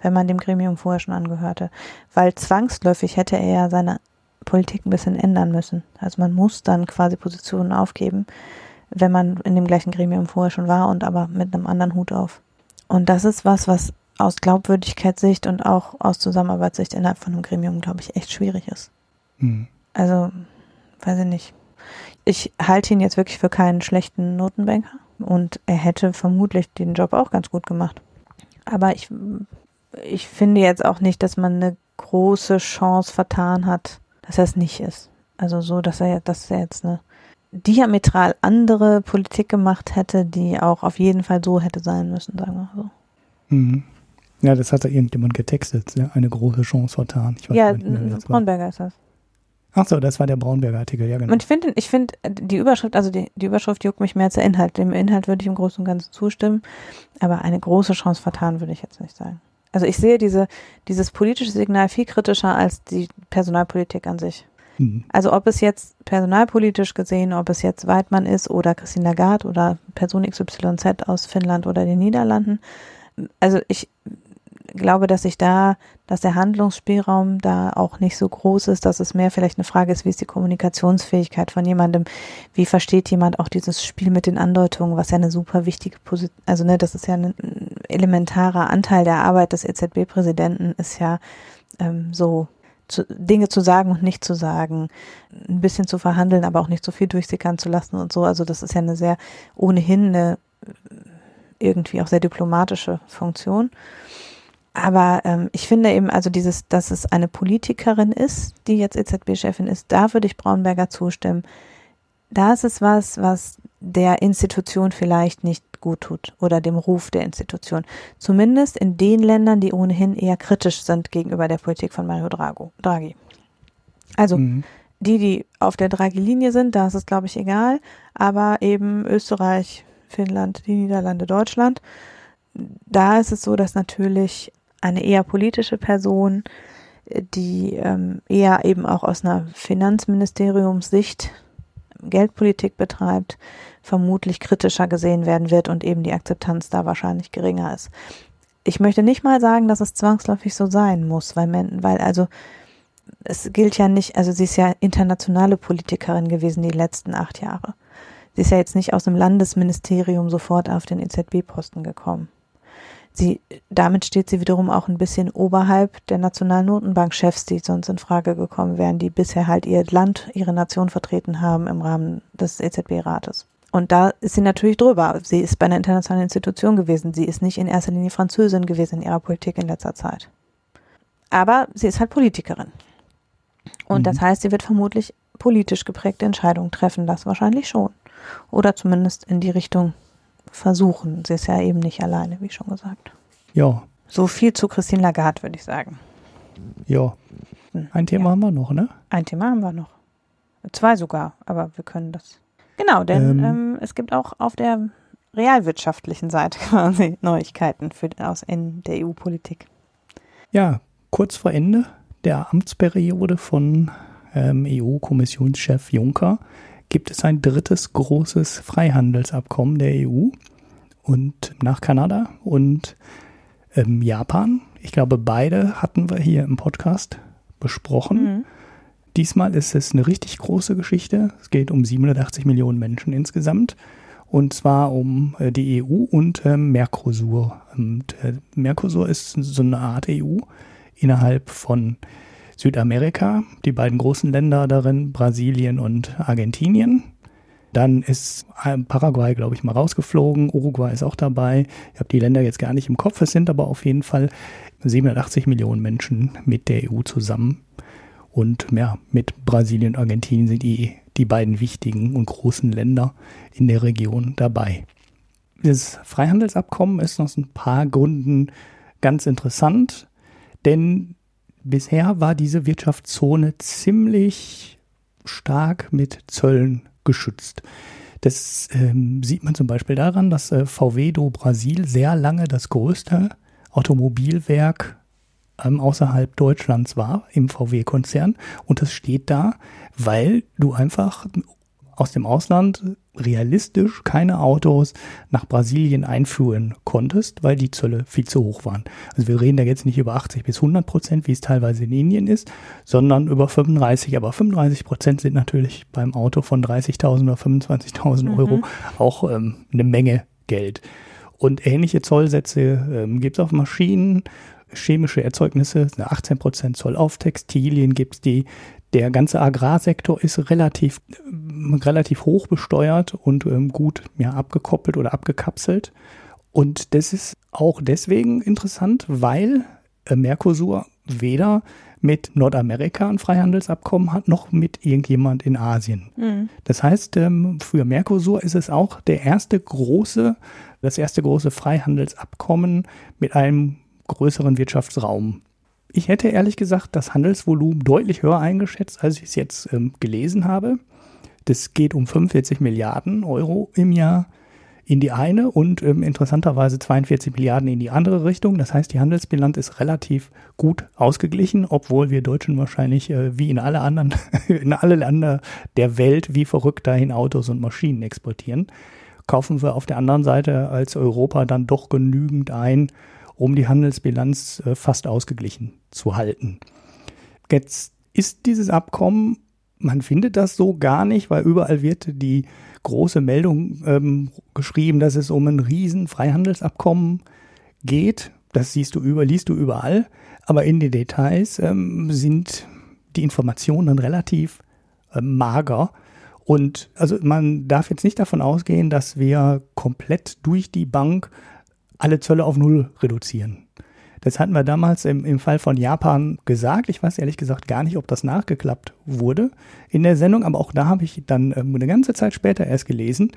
wenn man dem Gremium vorher schon angehörte. Weil zwangsläufig hätte er ja seine Politik ein bisschen ändern müssen. Also man muss dann quasi Positionen aufgeben, wenn man in dem gleichen Gremium vorher schon war und aber mit einem anderen Hut auf. Und das ist was, was aus Glaubwürdigkeitssicht und auch aus Zusammenarbeitssicht innerhalb von einem Gremium, glaube ich, echt schwierig ist. Mhm. Also, weiß ich nicht. Ich halte ihn jetzt wirklich für keinen schlechten Notenbanker. Und er hätte vermutlich den Job auch ganz gut gemacht. Aber ich, ich finde jetzt auch nicht, dass man eine große Chance vertan hat, dass er es nicht ist. Also so, dass er, dass er jetzt eine diametral andere Politik gemacht hätte, die auch auf jeden Fall so hätte sein müssen, sagen wir so. Mhm. Ja, das hat da irgendjemand getextet, ja, eine große Chance vertan. ja, mehr, Braunberger ist das. Ach so, das war der Braunberger Artikel, ja genau. Und ich finde, ich finde die Überschrift, also die, die Überschrift juckt mich mehr als der Inhalt. Dem Inhalt würde ich im Großen und Ganzen zustimmen, aber eine große Chance vertan würde ich jetzt nicht sagen. Also ich sehe diese, dieses politische Signal viel kritischer als die Personalpolitik an sich. Mhm. Also ob es jetzt personalpolitisch gesehen, ob es jetzt Weidmann ist oder Christine Lagarde oder Person XYZ aus Finnland oder den Niederlanden. Also ich glaube, dass ich da, dass der Handlungsspielraum da auch nicht so groß ist, dass es mehr vielleicht eine Frage ist, wie ist die Kommunikationsfähigkeit von jemandem, wie versteht jemand auch dieses Spiel mit den Andeutungen, was ja eine super wichtige Position, also ne, das ist ja ein elementarer Anteil der Arbeit des EZB-Präsidenten, ist ja ähm, so zu, Dinge zu sagen und nicht zu sagen, ein bisschen zu verhandeln, aber auch nicht so viel durchsickern zu lassen und so. Also das ist ja eine sehr ohnehin eine irgendwie auch sehr diplomatische Funktion. Aber ähm, ich finde eben, also dieses, dass es eine Politikerin ist, die jetzt EZB-Chefin ist, da würde ich Braunberger zustimmen. Da ist es was, was der Institution vielleicht nicht gut tut oder dem Ruf der Institution. Zumindest in den Ländern, die ohnehin eher kritisch sind gegenüber der Politik von Mario Drago, Draghi. Also mhm. die, die auf der Draghi-Linie sind, da ist es, glaube ich, egal. Aber eben Österreich, Finnland, die Niederlande, Deutschland, da ist es so, dass natürlich eine eher politische Person, die ähm, eher eben auch aus einer Finanzministeriumssicht Geldpolitik betreibt, vermutlich kritischer gesehen werden wird und eben die Akzeptanz da wahrscheinlich geringer ist. Ich möchte nicht mal sagen, dass es zwangsläufig so sein muss, weil, weil also es gilt ja nicht, also sie ist ja internationale Politikerin gewesen die letzten acht Jahre. Sie ist ja jetzt nicht aus dem Landesministerium sofort auf den EZB-Posten gekommen. Sie, damit steht sie wiederum auch ein bisschen oberhalb der nationalen Notenbankchefs, die sonst in Frage gekommen wären, die bisher halt ihr Land, ihre Nation vertreten haben im Rahmen des EZB-Rates. Und da ist sie natürlich drüber. Sie ist bei einer internationalen Institution gewesen. Sie ist nicht in erster Linie Französin gewesen in ihrer Politik in letzter Zeit. Aber sie ist halt Politikerin. Und Mhm. das heißt, sie wird vermutlich politisch geprägte Entscheidungen treffen, das wahrscheinlich schon. Oder zumindest in die Richtung versuchen. Sie ist ja eben nicht alleine, wie schon gesagt. Ja, So viel zu Christine Lagarde, würde ich sagen. ja. Hm, Ein Thema ja. haben wir noch, ne? Ein Thema haben wir noch. Zwei sogar, aber wir können das. Genau, denn Ähm. ähm, es gibt auch auf der realwirtschaftlichen Seite [LAUGHS] quasi Neuigkeiten für, aus in der EU-Politik. Ja, kurz vor Ende der Amtsperiode von ähm, EU-Kommissionschef Juncker gibt es ein drittes großes Freihandelsabkommen der EU und nach Kanada und ähm, Japan. Ich glaube, beide hatten wir hier im Podcast besprochen. Mhm. Diesmal ist es eine richtig große Geschichte. Es geht um 780 Millionen Menschen insgesamt. Und zwar um äh, die EU und ähm, Mercosur. Und, äh, Mercosur ist so eine Art EU innerhalb von Südamerika. Die beiden großen Länder darin, Brasilien und Argentinien. Dann ist äh, Paraguay, glaube ich, mal rausgeflogen. Uruguay ist auch dabei. Ich habe die Länder jetzt gar nicht im Kopf. Es sind aber auf jeden Fall 780 Millionen Menschen mit der EU zusammen. Und ja, mit Brasilien und Argentinien sind die, die beiden wichtigen und großen Länder in der Region dabei. Das Freihandelsabkommen ist aus ein paar Gründen ganz interessant, denn bisher war diese Wirtschaftszone ziemlich stark mit Zöllen geschützt. Das ähm, sieht man zum Beispiel daran, dass äh, VW do Brasil sehr lange das größte Automobilwerk ähm, außerhalb Deutschlands war im VW-Konzern. Und das steht da, weil du einfach aus dem Ausland realistisch keine Autos nach Brasilien einführen konntest, weil die Zölle viel zu hoch waren. Also wir reden da jetzt nicht über 80 bis 100 Prozent, wie es teilweise in Indien ist, sondern über 35. Aber 35 Prozent sind natürlich beim Auto von 30.000 oder 25.000 Euro auch ähm, eine Menge Geld. Und ähnliche Zollsätze ähm, gibt es auf Maschinen, chemische Erzeugnisse, eine 18% Zoll auf Textilien gibt es die. Der ganze Agrarsektor ist relativ, relativ hoch besteuert und ähm, gut ja, abgekoppelt oder abgekapselt. Und das ist auch deswegen interessant, weil äh, Mercosur weder mit Nordamerika ein Freihandelsabkommen hat, noch mit irgendjemand in Asien. Mhm. Das heißt, ähm, für Mercosur ist es auch der erste große, das erste große Freihandelsabkommen mit einem größeren Wirtschaftsraum. Ich hätte ehrlich gesagt das Handelsvolumen deutlich höher eingeschätzt, als ich es jetzt ähm, gelesen habe. Das geht um 45 Milliarden Euro im Jahr in die eine und ähm, interessanterweise 42 Milliarden in die andere Richtung. Das heißt, die Handelsbilanz ist relativ gut ausgeglichen, obwohl wir Deutschen wahrscheinlich äh, wie in alle anderen, [LAUGHS] in alle Länder der Welt wie verrückt dahin Autos und Maschinen exportieren. Kaufen wir auf der anderen Seite als Europa dann doch genügend ein, um die Handelsbilanz äh, fast ausgeglichen zu halten. Jetzt ist dieses Abkommen, man findet das so gar nicht, weil überall wird die große Meldung ähm, geschrieben, dass es um ein riesen Freihandelsabkommen geht. Das siehst du über, liest du überall. Aber in den Details ähm, sind die Informationen relativ äh, mager. Und also man darf jetzt nicht davon ausgehen, dass wir komplett durch die Bank alle Zölle auf Null reduzieren. Das hatten wir damals im, im Fall von Japan gesagt. Ich weiß ehrlich gesagt gar nicht, ob das nachgeklappt wurde in der Sendung, aber auch da habe ich dann ähm, eine ganze Zeit später erst gelesen,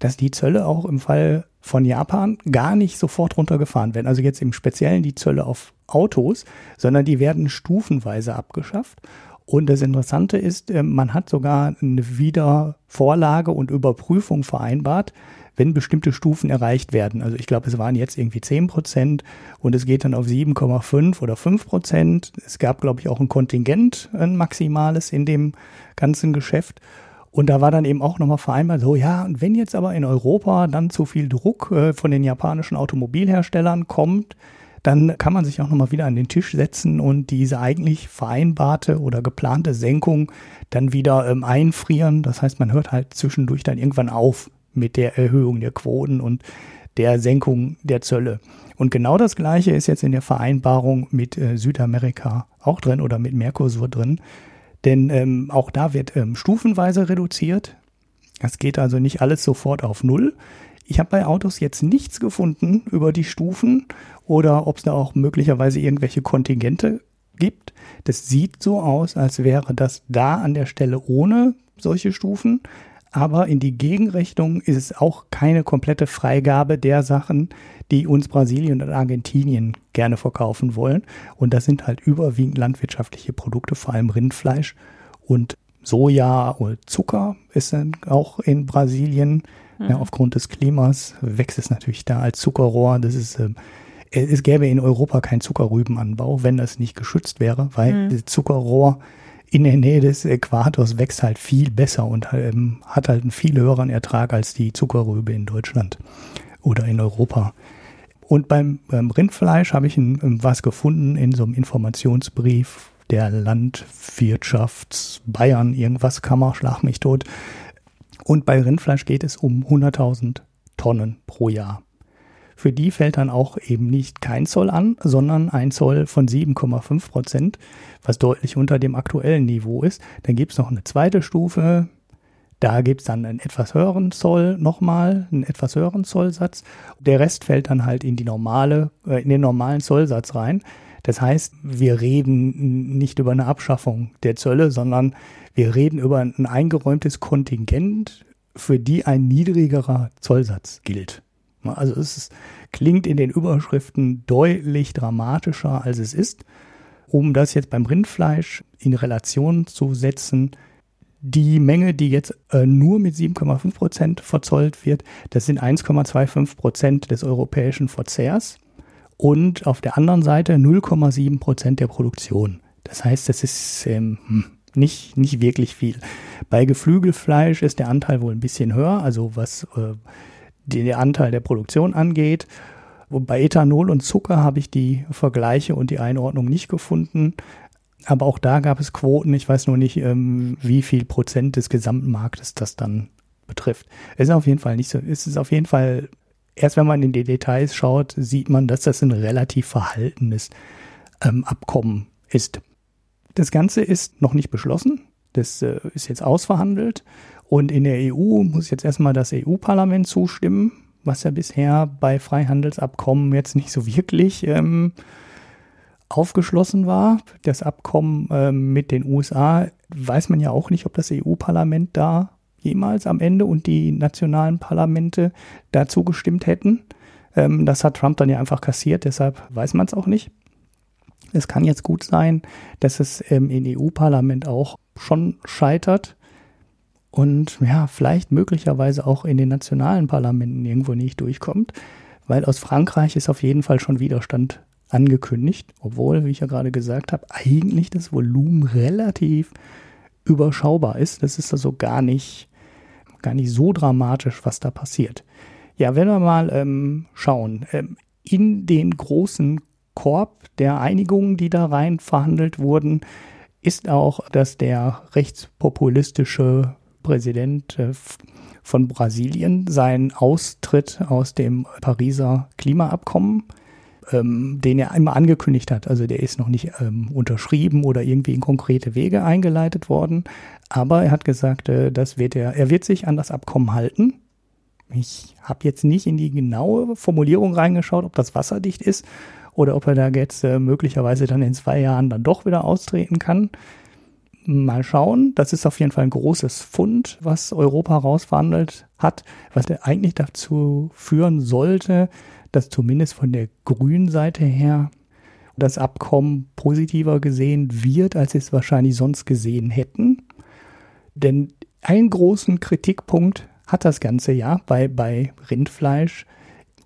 dass die Zölle auch im Fall von Japan gar nicht sofort runtergefahren werden. Also jetzt im Speziellen die Zölle auf Autos, sondern die werden stufenweise abgeschafft. Und das Interessante ist, ähm, man hat sogar eine Wiedervorlage und Überprüfung vereinbart, wenn bestimmte Stufen erreicht werden. Also ich glaube, es waren jetzt irgendwie 10 Prozent und es geht dann auf 7,5 oder 5 Prozent. Es gab, glaube ich, auch ein Kontingent, ein maximales in dem ganzen Geschäft. Und da war dann eben auch nochmal vereinbart, so ja, und wenn jetzt aber in Europa dann zu viel Druck äh, von den japanischen Automobilherstellern kommt, dann kann man sich auch nochmal wieder an den Tisch setzen und diese eigentlich vereinbarte oder geplante Senkung dann wieder ähm, einfrieren. Das heißt, man hört halt zwischendurch dann irgendwann auf mit der Erhöhung der Quoten und der Senkung der Zölle. Und genau das Gleiche ist jetzt in der Vereinbarung mit äh, Südamerika auch drin oder mit Mercosur drin. Denn ähm, auch da wird ähm, stufenweise reduziert. Es geht also nicht alles sofort auf Null. Ich habe bei Autos jetzt nichts gefunden über die Stufen oder ob es da auch möglicherweise irgendwelche Kontingente gibt. Das sieht so aus, als wäre das da an der Stelle ohne solche Stufen. Aber in die Gegenrichtung ist es auch keine komplette Freigabe der Sachen, die uns Brasilien und Argentinien gerne verkaufen wollen. Und das sind halt überwiegend landwirtschaftliche Produkte, vor allem Rindfleisch und Soja oder Zucker ist dann auch in Brasilien. Mhm. Ja, aufgrund des Klimas wächst es natürlich da als Zuckerrohr. Das ist, äh, es gäbe in Europa keinen Zuckerrübenanbau, wenn das nicht geschützt wäre, weil mhm. Zuckerrohr in der Nähe des Äquators wächst halt viel besser und ähm, hat halt einen viel höheren Ertrag als die Zuckerrübe in Deutschland oder in Europa. Und beim, beim Rindfleisch habe ich ein, was gefunden in so einem Informationsbrief der Landwirtschafts Bayern, irgendwas Kammer, schlag mich tot. Und bei Rindfleisch geht es um 100.000 Tonnen pro Jahr. Für die fällt dann auch eben nicht kein Zoll an, sondern ein Zoll von 7,5 Prozent, was deutlich unter dem aktuellen Niveau ist. Dann gibt es noch eine zweite Stufe. Da gibt es dann einen etwas höheren Zoll nochmal, einen etwas höheren Zollsatz. Der Rest fällt dann halt in die normale, äh, in den normalen Zollsatz rein. Das heißt, wir reden nicht über eine Abschaffung der Zölle, sondern wir reden über ein eingeräumtes Kontingent, für die ein niedrigerer Zollsatz gilt. Also es ist, klingt in den Überschriften deutlich dramatischer, als es ist. Um das jetzt beim Rindfleisch in Relation zu setzen, die Menge, die jetzt äh, nur mit 7,5 Prozent verzollt wird, das sind 1,25 Prozent des europäischen Verzehrs und auf der anderen Seite 0,7 Prozent der Produktion. Das heißt, das ist ähm, hm, nicht, nicht wirklich viel. Bei Geflügelfleisch ist der Anteil wohl ein bisschen höher, also was äh, den Anteil der Produktion angeht. Bei Ethanol und Zucker habe ich die Vergleiche und die Einordnung nicht gefunden. Aber auch da gab es Quoten. Ich weiß nur nicht, ähm, wie viel Prozent des gesamten Marktes das dann betrifft. Es ist auf jeden Fall nicht so. Es ist auf jeden Fall, erst wenn man in die Details schaut, sieht man, dass das ein relativ verhaltenes ähm, Abkommen ist. Das Ganze ist noch nicht beschlossen. Das äh, ist jetzt ausverhandelt. Und in der EU muss jetzt erstmal das EU-Parlament zustimmen, was ja bisher bei Freihandelsabkommen jetzt nicht so wirklich ähm, aufgeschlossen war. Das Abkommen ähm, mit den USA weiß man ja auch nicht, ob das EU-Parlament da jemals am Ende und die nationalen Parlamente dazu gestimmt hätten. Ähm, das hat Trump dann ja einfach kassiert, deshalb weiß man es auch nicht. Es kann jetzt gut sein, dass es ähm, im EU-Parlament auch schon scheitert und ja, vielleicht möglicherweise auch in den nationalen Parlamenten irgendwo nicht durchkommt, weil aus Frankreich ist auf jeden Fall schon Widerstand angekündigt, obwohl, wie ich ja gerade gesagt habe, eigentlich das Volumen relativ überschaubar ist. Das ist also gar nicht, gar nicht so dramatisch, was da passiert. Ja, wenn wir mal ähm, schauen, ähm, in den großen Korb der Einigungen, die da rein verhandelt wurden, ist auch, dass der rechtspopulistische Präsident äh, von Brasilien seinen Austritt aus dem Pariser Klimaabkommen, ähm, den er immer angekündigt hat. Also der ist noch nicht ähm, unterschrieben oder irgendwie in konkrete Wege eingeleitet worden. Aber er hat gesagt, äh, das wird er, er wird sich an das Abkommen halten. Ich habe jetzt nicht in die genaue Formulierung reingeschaut, ob das wasserdicht ist oder ob er da jetzt äh, möglicherweise dann in zwei Jahren dann doch wieder austreten kann mal schauen. Das ist auf jeden Fall ein großes Fund, was Europa rausverhandelt hat, was eigentlich dazu führen sollte, dass zumindest von der grünen Seite her das Abkommen positiver gesehen wird, als sie es wahrscheinlich sonst gesehen hätten. Denn einen großen Kritikpunkt hat das Ganze ja bei, bei Rindfleisch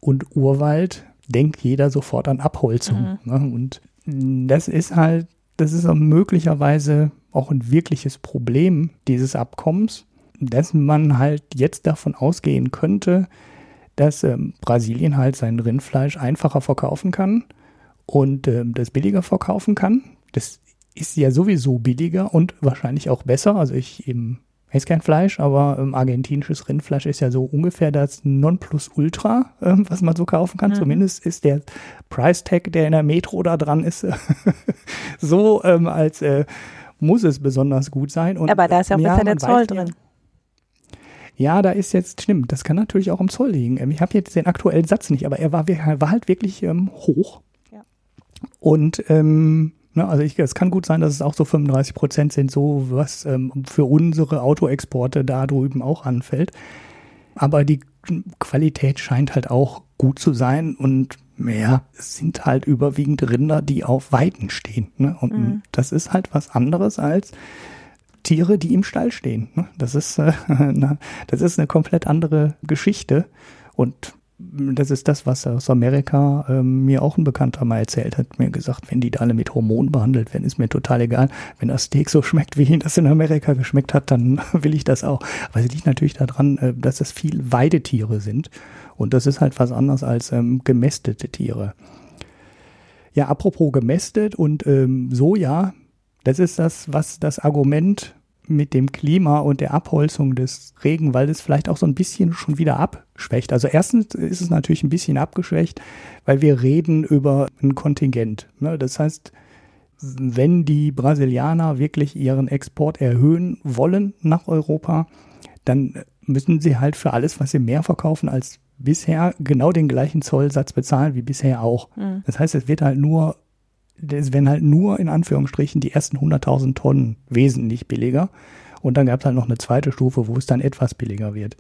und Urwald, denkt jeder sofort an Abholzung. Mhm. Ne? Und das ist halt, das ist möglicherweise auch ein wirkliches Problem dieses Abkommens, dass man halt jetzt davon ausgehen könnte, dass ähm, Brasilien halt sein Rindfleisch einfacher verkaufen kann und ähm, das billiger verkaufen kann. Das ist ja sowieso billiger und wahrscheinlich auch besser. Also ich eben esse kein Fleisch, aber ähm, argentinisches Rindfleisch ist ja so ungefähr das Nonplusultra, ähm, was man so kaufen kann. Mhm. Zumindest ist der Price Tag, der in der Metro da dran ist, [LAUGHS] so ähm, als äh, muss es besonders gut sein. Und, Aber da ist ja auch ja, der Zoll drin. Ja, da ist jetzt, stimmt, das kann natürlich auch im Zoll liegen. Ähm, ich habe jetzt den aktuellen Satz nicht, aber er war, war halt wirklich ähm, hoch. Ja. Und ähm, Ne? Also ich, es kann gut sein, dass es auch so 35 Prozent sind, so was ähm, für unsere Autoexporte da drüben auch anfällt. Aber die Qualität scheint halt auch gut zu sein und ja, es sind halt überwiegend Rinder, die auf Weiden stehen. Ne? Und mhm. das ist halt was anderes als Tiere, die im Stall stehen. Ne? Das ist, äh, [LAUGHS] das ist eine komplett andere Geschichte. Und das ist das, was aus Amerika ähm, mir auch ein Bekannter mal erzählt hat. Mir gesagt, wenn die da alle mit Hormonen behandelt werden, ist mir total egal. Wenn das Steak so schmeckt, wie ihn das in Amerika geschmeckt hat, dann [LAUGHS] will ich das auch. Weil es liegt natürlich daran, äh, dass es viel Weidetiere sind. Und das ist halt was anderes als ähm, gemästete Tiere. Ja, apropos gemästet und ähm, Soja, das ist das, was das Argument mit dem Klima und der Abholzung des Regenwaldes vielleicht auch so ein bisschen schon wieder abschwächt. Also erstens ist es natürlich ein bisschen abgeschwächt, weil wir reden über ein Kontingent. Ne? Das heißt, wenn die Brasilianer wirklich ihren Export erhöhen wollen nach Europa, dann müssen sie halt für alles, was sie mehr verkaufen als bisher, genau den gleichen Zollsatz bezahlen wie bisher auch. Mhm. Das heißt, es wird halt nur es werden halt nur in Anführungsstrichen die ersten 100.000 Tonnen wesentlich billiger. Und dann gab es halt noch eine zweite Stufe, wo es dann etwas billiger wird,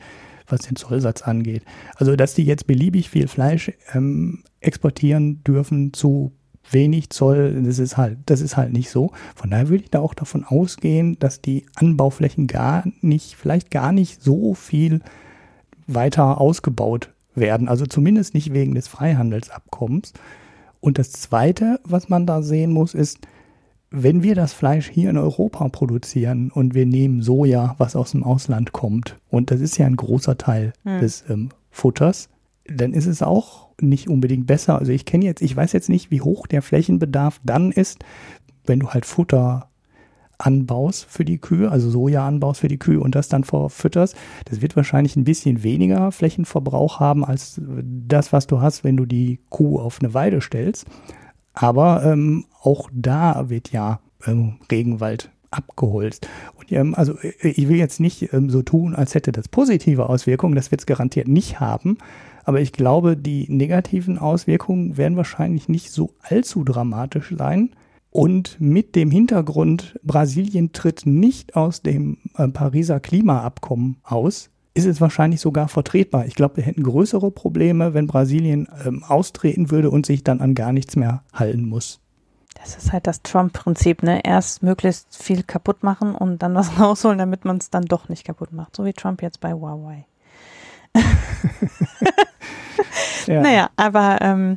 was den Zollsatz angeht. Also, dass die jetzt beliebig viel Fleisch ähm, exportieren dürfen zu wenig Zoll, das ist halt, das ist halt nicht so. Von daher würde ich da auch davon ausgehen, dass die Anbauflächen gar nicht, vielleicht gar nicht so viel weiter ausgebaut werden. Also zumindest nicht wegen des Freihandelsabkommens. Und das Zweite, was man da sehen muss, ist, wenn wir das Fleisch hier in Europa produzieren und wir nehmen Soja, was aus dem Ausland kommt, und das ist ja ein großer Teil hm. des ähm, Futters, dann ist es auch nicht unbedingt besser. Also ich kenne jetzt, ich weiß jetzt nicht, wie hoch der Flächenbedarf dann ist, wenn du halt Futter anbaust für die Kühe, also Soja anbaust für die Kühe und das dann verfütterst, das wird wahrscheinlich ein bisschen weniger Flächenverbrauch haben als das, was du hast, wenn du die Kuh auf eine Weide stellst. Aber ähm, auch da wird ja ähm, Regenwald abgeholzt. Und ähm, also äh, ich will jetzt nicht ähm, so tun, als hätte das positive Auswirkungen, das wird es garantiert nicht haben. Aber ich glaube, die negativen Auswirkungen werden wahrscheinlich nicht so allzu dramatisch sein. Und mit dem Hintergrund, Brasilien tritt nicht aus dem äh, Pariser Klimaabkommen aus, ist es wahrscheinlich sogar vertretbar. Ich glaube, wir hätten größere Probleme, wenn Brasilien ähm, austreten würde und sich dann an gar nichts mehr halten muss. Das ist halt das Trump-Prinzip, ne? Erst möglichst viel kaputt machen und dann was [LAUGHS] rausholen, damit man es dann doch nicht kaputt macht. So wie Trump jetzt bei Huawei. [LAUGHS] ja. [LAUGHS] Naja, aber ähm,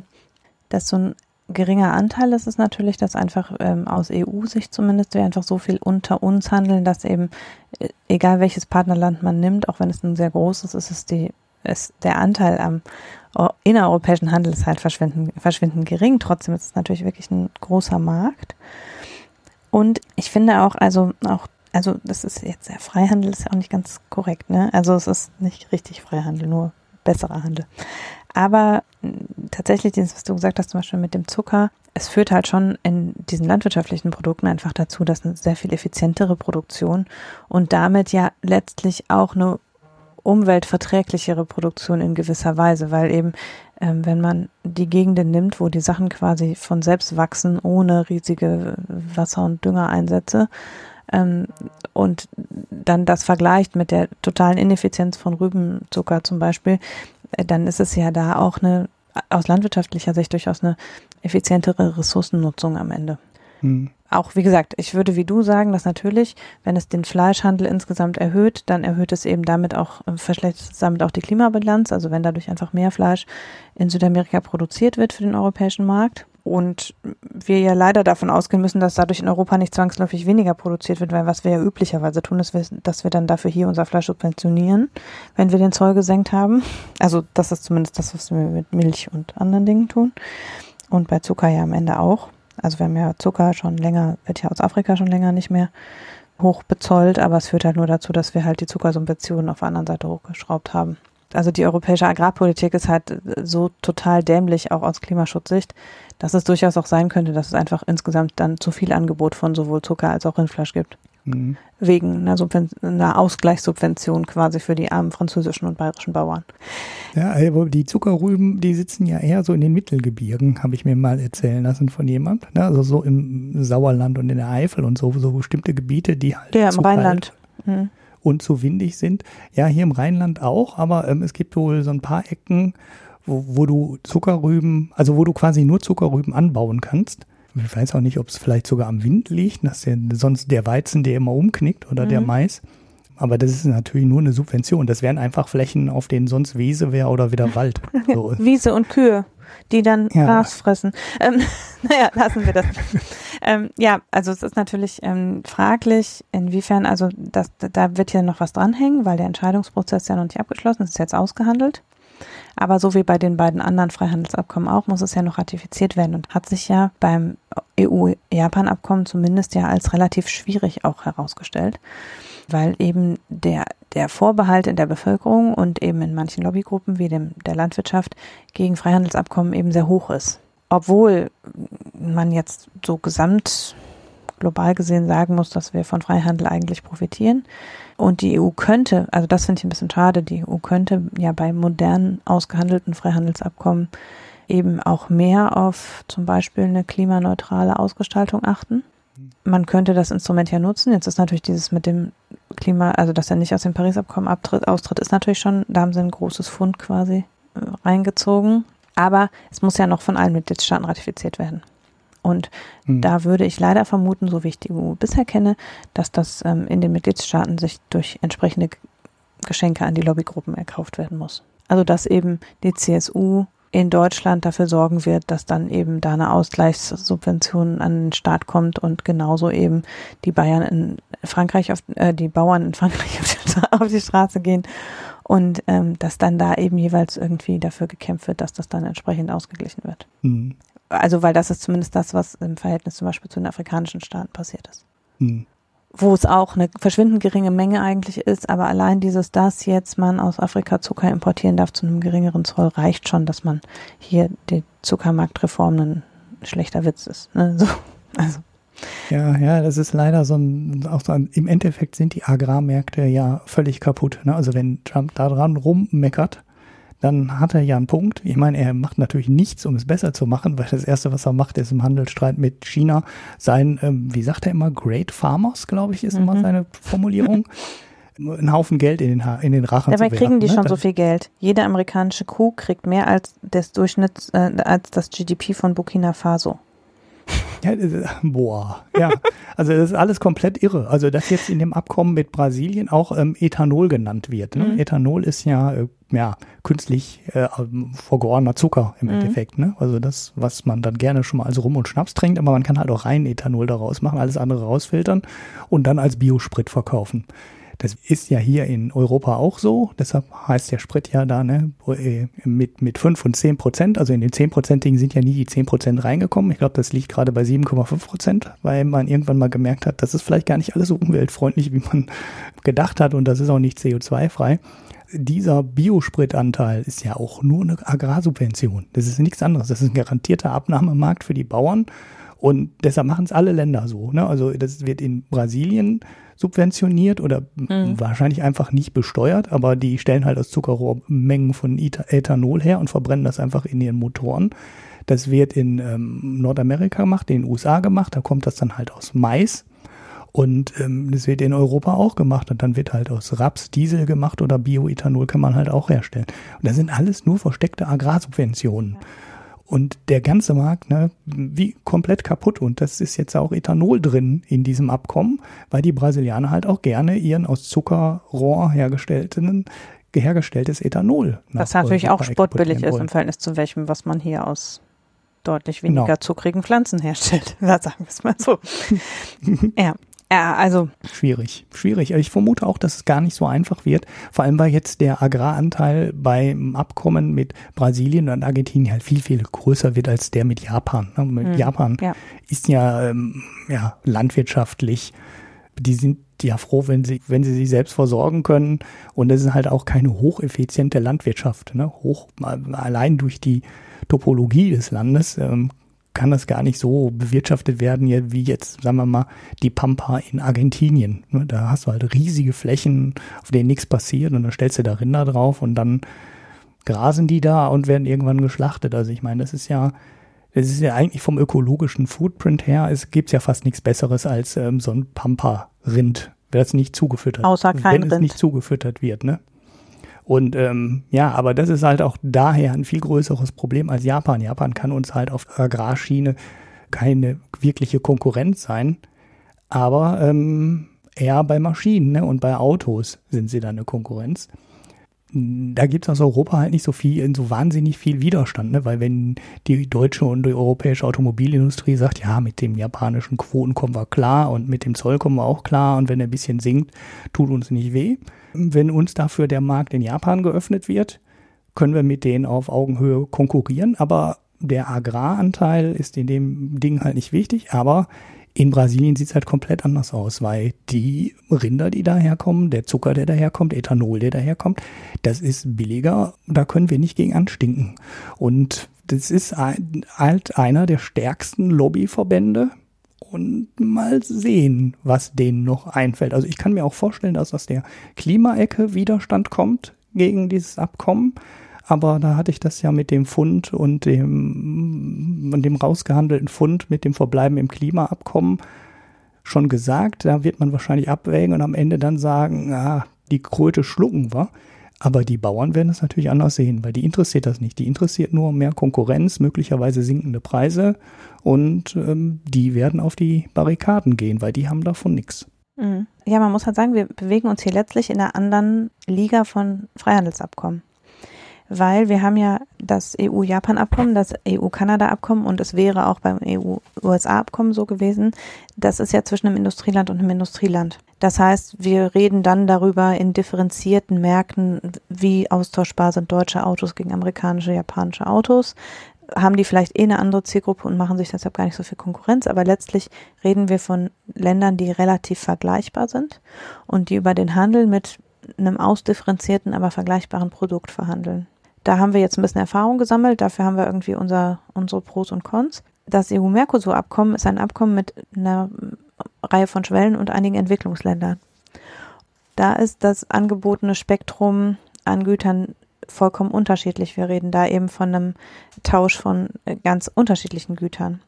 dass so ein geringer Anteil ist es natürlich, dass einfach ähm, aus EU-Sicht zumindest wir einfach so viel unter uns handeln, dass eben, äh, egal welches Partnerland man nimmt, auch wenn es ein sehr großes ist, ist die ist der Anteil am innereuropäischen Handel ist halt verschwindend, verschwindend gering. Trotzdem ist es natürlich wirklich ein großer Markt. Und ich finde auch, also auch, also das ist jetzt der Freihandel ist ja auch nicht ganz korrekt, ne? Also es ist nicht richtig Freihandel, nur besserer Handel. Aber tatsächlich, dieses, was du gesagt hast, zum Beispiel mit dem Zucker, es führt halt schon in diesen landwirtschaftlichen Produkten einfach dazu, dass eine sehr viel effizientere Produktion und damit ja letztlich auch eine umweltverträglichere Produktion in gewisser Weise, weil eben, ähm, wenn man die Gegenden nimmt, wo die Sachen quasi von selbst wachsen, ohne riesige Wasser- und Düngereinsätze, ähm, und dann das vergleicht mit der totalen Ineffizienz von Rübenzucker zum Beispiel, äh, dann ist es ja da auch eine, aus landwirtschaftlicher Sicht durchaus eine effizientere Ressourcennutzung am Ende. Hm. Auch wie gesagt, ich würde wie du sagen, dass natürlich, wenn es den Fleischhandel insgesamt erhöht, dann erhöht es eben damit auch, äh, verschlechtert es damit auch die Klimabilanz. Also wenn dadurch einfach mehr Fleisch in Südamerika produziert wird für den europäischen Markt, und wir ja leider davon ausgehen müssen, dass dadurch in Europa nicht zwangsläufig weniger produziert wird, weil was wir ja üblicherweise tun, ist, dass wir dann dafür hier unser Fleisch subventionieren, wenn wir den Zoll gesenkt haben. Also das ist zumindest das, was wir mit Milch und anderen Dingen tun. Und bei Zucker ja am Ende auch. Also wir haben ja Zucker schon länger, wird ja aus Afrika schon länger nicht mehr hoch bezollt, aber es führt halt nur dazu, dass wir halt die Zuckersubventionen auf der anderen Seite hochgeschraubt haben. Also die europäische Agrarpolitik ist halt so total dämlich, auch aus Klimaschutzsicht, dass es durchaus auch sein könnte, dass es einfach insgesamt dann zu viel Angebot von sowohl Zucker als auch Rindfleisch gibt. mhm. wegen einer, einer, Ausgleichssubvention quasi für die armen französischen und bayerischen Bauern. Ja, aber die Zuckerrüben, die sitzen ja eher so in den Mittelgebirgen, habe ich mir mal erzählen lassen von jemand. Ne? Also so im Sauerland und in der Eifel und so, so bestimmte Gebiete, die halt. Ja, im Rheinland. Mhm. Und zu windig sind. Ja, hier im Rheinland auch, aber ähm, es gibt wohl so ein paar Ecken, wo, wo du Zuckerrüben, also wo du quasi nur Zuckerrüben anbauen kannst. Ich weiß auch nicht, ob es vielleicht sogar am Wind liegt, dass der, sonst der Weizen, der immer umknickt oder mhm. der Mais. Aber das ist natürlich nur eine Subvention. Das wären einfach Flächen, auf denen sonst Wiese wäre oder wieder Wald. [LAUGHS] So. Wiese und Kühe, die dann ja. Gras fressen. Ähm, [LAUGHS] naja, lassen wir das. ähm, ja, also es ist natürlich ähm, fraglich, inwiefern, also das, da wird hier noch was dranhängen, weil der Entscheidungsprozess ja noch nicht abgeschlossen ist, ist jetzt ausgehandelt. Aber so wie bei den beiden anderen Freihandelsabkommen auch, muss es ja noch ratifiziert werden und hat sich ja beim EU-Japan-Abkommen zumindest ja als relativ schwierig auch herausgestellt, weil eben der, der Vorbehalt in der Bevölkerung und eben in manchen Lobbygruppen wie dem der Landwirtschaft gegen Freihandelsabkommen eben sehr hoch ist. Obwohl man jetzt so gesamt global gesehen sagen muss, dass wir von Freihandel eigentlich profitieren, und die EU könnte, also das finde ich ein bisschen schade, die EU könnte ja bei modernen ausgehandelten Freihandelsabkommen eben auch mehr auf zum Beispiel eine klimaneutrale Ausgestaltung achten. Man könnte das Instrument ja nutzen. Jetzt ist natürlich dieses mit dem Klima, also dass er nicht aus dem Paris-Abkommen austritt, ist natürlich schon, da haben sie ein großes Fund quasi äh, reingezogen. Aber es muss ja noch von allen Mitgliedstaaten ratifiziert werden. Und mhm. da würde ich leider vermuten, so wie ich die EU bisher kenne, dass das ähm, in den Mitgliedstaaten sich durch entsprechende Geschenke an die Lobbygruppen erkauft werden muss. Also dass eben die CSU in Deutschland dafür sorgen wird, dass dann eben da eine Ausgleichssubvention an den Staat kommt und genauso eben die Bayern in Frankreich auf, äh, die Bauern in [LAUGHS] Frankreich auf die, Straße gehen und ähm, dass dann da eben jeweils irgendwie dafür gekämpft wird, dass das dann entsprechend ausgeglichen wird. Mhm. Also, weil das ist zumindest das, was im Verhältnis zum Beispiel zu den afrikanischen Staaten passiert ist. Hm. Wo es auch eine verschwindend geringe Menge eigentlich ist, aber allein dieses, dass jetzt man aus Afrika Zucker importieren darf zu einem geringeren Zoll, reicht schon, dass man hier die Zuckermarktreform ein schlechter Witz ist. Ne? So, also. Ja, ja, das ist leider so ein, auch so ein, im Endeffekt sind die Agrarmärkte ja völlig kaputt. Ne? Also wenn Trump da dran rummeckert, dann hat er ja einen Punkt. Ich meine, er macht natürlich nichts, um es besser zu machen, weil das Erste, was er macht, ist im Handelsstreit mit China sein, ähm, wie sagt er immer, Great Farmers, glaube ich, ist mhm. immer seine Formulierung. [LAUGHS] einen Haufen Geld in den, ha in den Rachen Dabei kriegen die ne? schon so viel Geld. Jede amerikanische Kuh kriegt mehr als des Durchschnitts, äh, als das GDP von Burkina Faso. [LAUGHS] Ja, boah, ja. Also das ist alles komplett irre. Also dass jetzt in dem Abkommen mit Brasilien auch ähm, Ethanol genannt wird. Ne? Mhm. Ethanol ist ja, äh, ja künstlich äh, vergorener Zucker im mhm. Endeffekt. Ne? Also das, was man dann gerne schon mal als Rum und Schnaps trinkt, aber man kann halt auch rein Ethanol daraus machen, alles andere rausfiltern und dann als Biosprit verkaufen. Das ist ja hier in Europa auch so. Deshalb heißt der Sprit ja da ne, äh, mit, mit 5 und 10 Prozent. Also in den 10 Prozentigen sind ja nie die 10 Prozent reingekommen. Ich glaube, das liegt gerade bei 7,5 Prozent, weil man irgendwann mal gemerkt hat, das ist vielleicht gar nicht alles so umweltfreundlich, wie man gedacht hat und das ist auch nicht CO2-frei dieser Biospritanteil ist ja auch nur eine Agrarsubvention. Das ist nichts anderes. Das ist ein garantierter Abnahmemarkt für die Bauern. Und deshalb machen es alle Länder so. Ne? Also das wird in Brasilien subventioniert oder mhm. wahrscheinlich einfach nicht besteuert, aber die stellen halt aus Zuckerrohr Mengen von Ethanol her und verbrennen das einfach in ihren Motoren. Das wird in ähm, Nordamerika gemacht, in den USA gemacht, da kommt das dann halt aus Mais. Und ähm, das wird in Europa auch gemacht und dann wird halt aus Raps Diesel gemacht oder Bioethanol kann man halt auch herstellen. Und das sind alles nur versteckte Agrarsubventionen. Ja. Und der ganze Markt, ne, wie komplett kaputt. Und das ist jetzt auch Ethanol drin in diesem Abkommen, weil die Brasilianer halt auch gerne ihren aus Zuckerrohr hergestellten hergestelltes Ethanol. Was natürlich auch sportbillig ist im Verhältnis zu welchem, was man hier aus deutlich weniger genau. zuckrigen Pflanzen herstellt. [LAUGHS] Sagen wir es mal so. [LAUGHS] ja. Ja, also. Schwierig, schwierig. Ich vermute auch, dass es gar nicht so einfach wird. Vor allem, weil jetzt der Agraranteil beim Abkommen mit Brasilien und Argentinien halt viel, viel größer wird als der mit Japan. Ne? Mit mhm, Japan ja. ist ja, ähm, ja landwirtschaftlich, die sind ja froh, wenn sie, wenn sie sich selbst versorgen können. Und das ist halt auch keine hocheffiziente Landwirtschaft. Ne? Hoch, allein durch die Topologie des Landes ähm, kann das gar nicht so bewirtschaftet werden, wie jetzt, sagen wir mal, die Pampa in Argentinien. Ne, da hast du halt riesige Flächen, auf denen nichts passiert und dann stellst du da Rinder drauf und dann grasen die da und werden irgendwann geschlachtet. Also ich meine, das ist ja, das ist ja eigentlich vom ökologischen Footprint her, es gibt ja fast nichts Besseres als ähm, so ein Pampa-Rind, wenn es nicht zugefüttert Außer kein wenn es nicht zugefüttert wird, ne? Und ähm, ja, aber das ist halt auch daher ein viel größeres Problem als Japan. Japan kann uns halt auf Agrarschiene keine wirkliche Konkurrenz sein, aber ähm, eher bei Maschinen ne? und bei Autos sind sie dann eine Konkurrenz da gibt es aus Europa halt nicht so viel, so wahnsinnig viel Widerstand, ne? weil wenn die deutsche und die europäische Automobilindustrie sagt, ja, mit dem japanischen Quoten kommen wir klar und mit dem Zoll kommen wir auch klar und wenn er ein bisschen sinkt, tut uns nicht weh. Wenn uns dafür der Markt in Japan geöffnet wird, können wir mit denen auf Augenhöhe konkurrieren, aber der Agraranteil ist in dem Ding halt nicht wichtig, aber in Brasilien sieht es halt komplett anders aus, weil die Rinder, die daherkommen, der Zucker, der daherkommt, Ethanol, der daherkommt, das ist billiger, da können wir nicht gegen anstinken. Und das ist halt einer der stärksten Lobbyverbände und mal sehen, was denen noch einfällt. Also ich kann mir auch vorstellen, dass aus der Klimaecke Widerstand kommt gegen dieses Abkommen aber da hatte ich das ja mit dem Fund und dem, und dem rausgehandelten Fund mit dem Verbleiben im Klimaabkommen schon gesagt. Da wird man wahrscheinlich abwägen und am Ende dann sagen, ah, die Kröte schlucken wir. Aber die Bauern werden es natürlich anders sehen, weil die interessiert das nicht. Die interessiert nur mehr Konkurrenz, möglicherweise sinkende Preise und ähm, die werden auf die Barrikaden gehen, weil die haben davon nichts. Mhm. Ja, man muss halt sagen, wir bewegen uns hier letztlich in einer anderen Liga von Freihandelsabkommen weil wir haben ja das EU-Japan-Abkommen, das EU-Kanada-Abkommen und es wäre auch beim EU-USA-Abkommen so gewesen. Das ist ja zwischen einem Industrieland und einem Industrieland. Das heißt, wir reden dann darüber in differenzierten Märkten, wie austauschbar sind deutsche Autos gegen amerikanische, japanische Autos. Haben die vielleicht eh eine andere Zielgruppe und machen sich deshalb gar nicht so viel Konkurrenz, aber letztlich reden wir von Ländern, die relativ vergleichbar sind und die über den Handel mit einem ausdifferenzierten, aber vergleichbaren Produkt verhandeln. Da haben wir jetzt ein bisschen Erfahrung gesammelt, dafür haben wir irgendwie unser, unsere Pros und Cons. Das EU-Mercosur-Abkommen ist ein Abkommen mit einer Reihe von Schwellen und einigen Entwicklungsländern. Da ist das angebotene Spektrum an Gütern vollkommen unterschiedlich. Wir reden da eben von einem Tausch von ganz unterschiedlichen Gütern.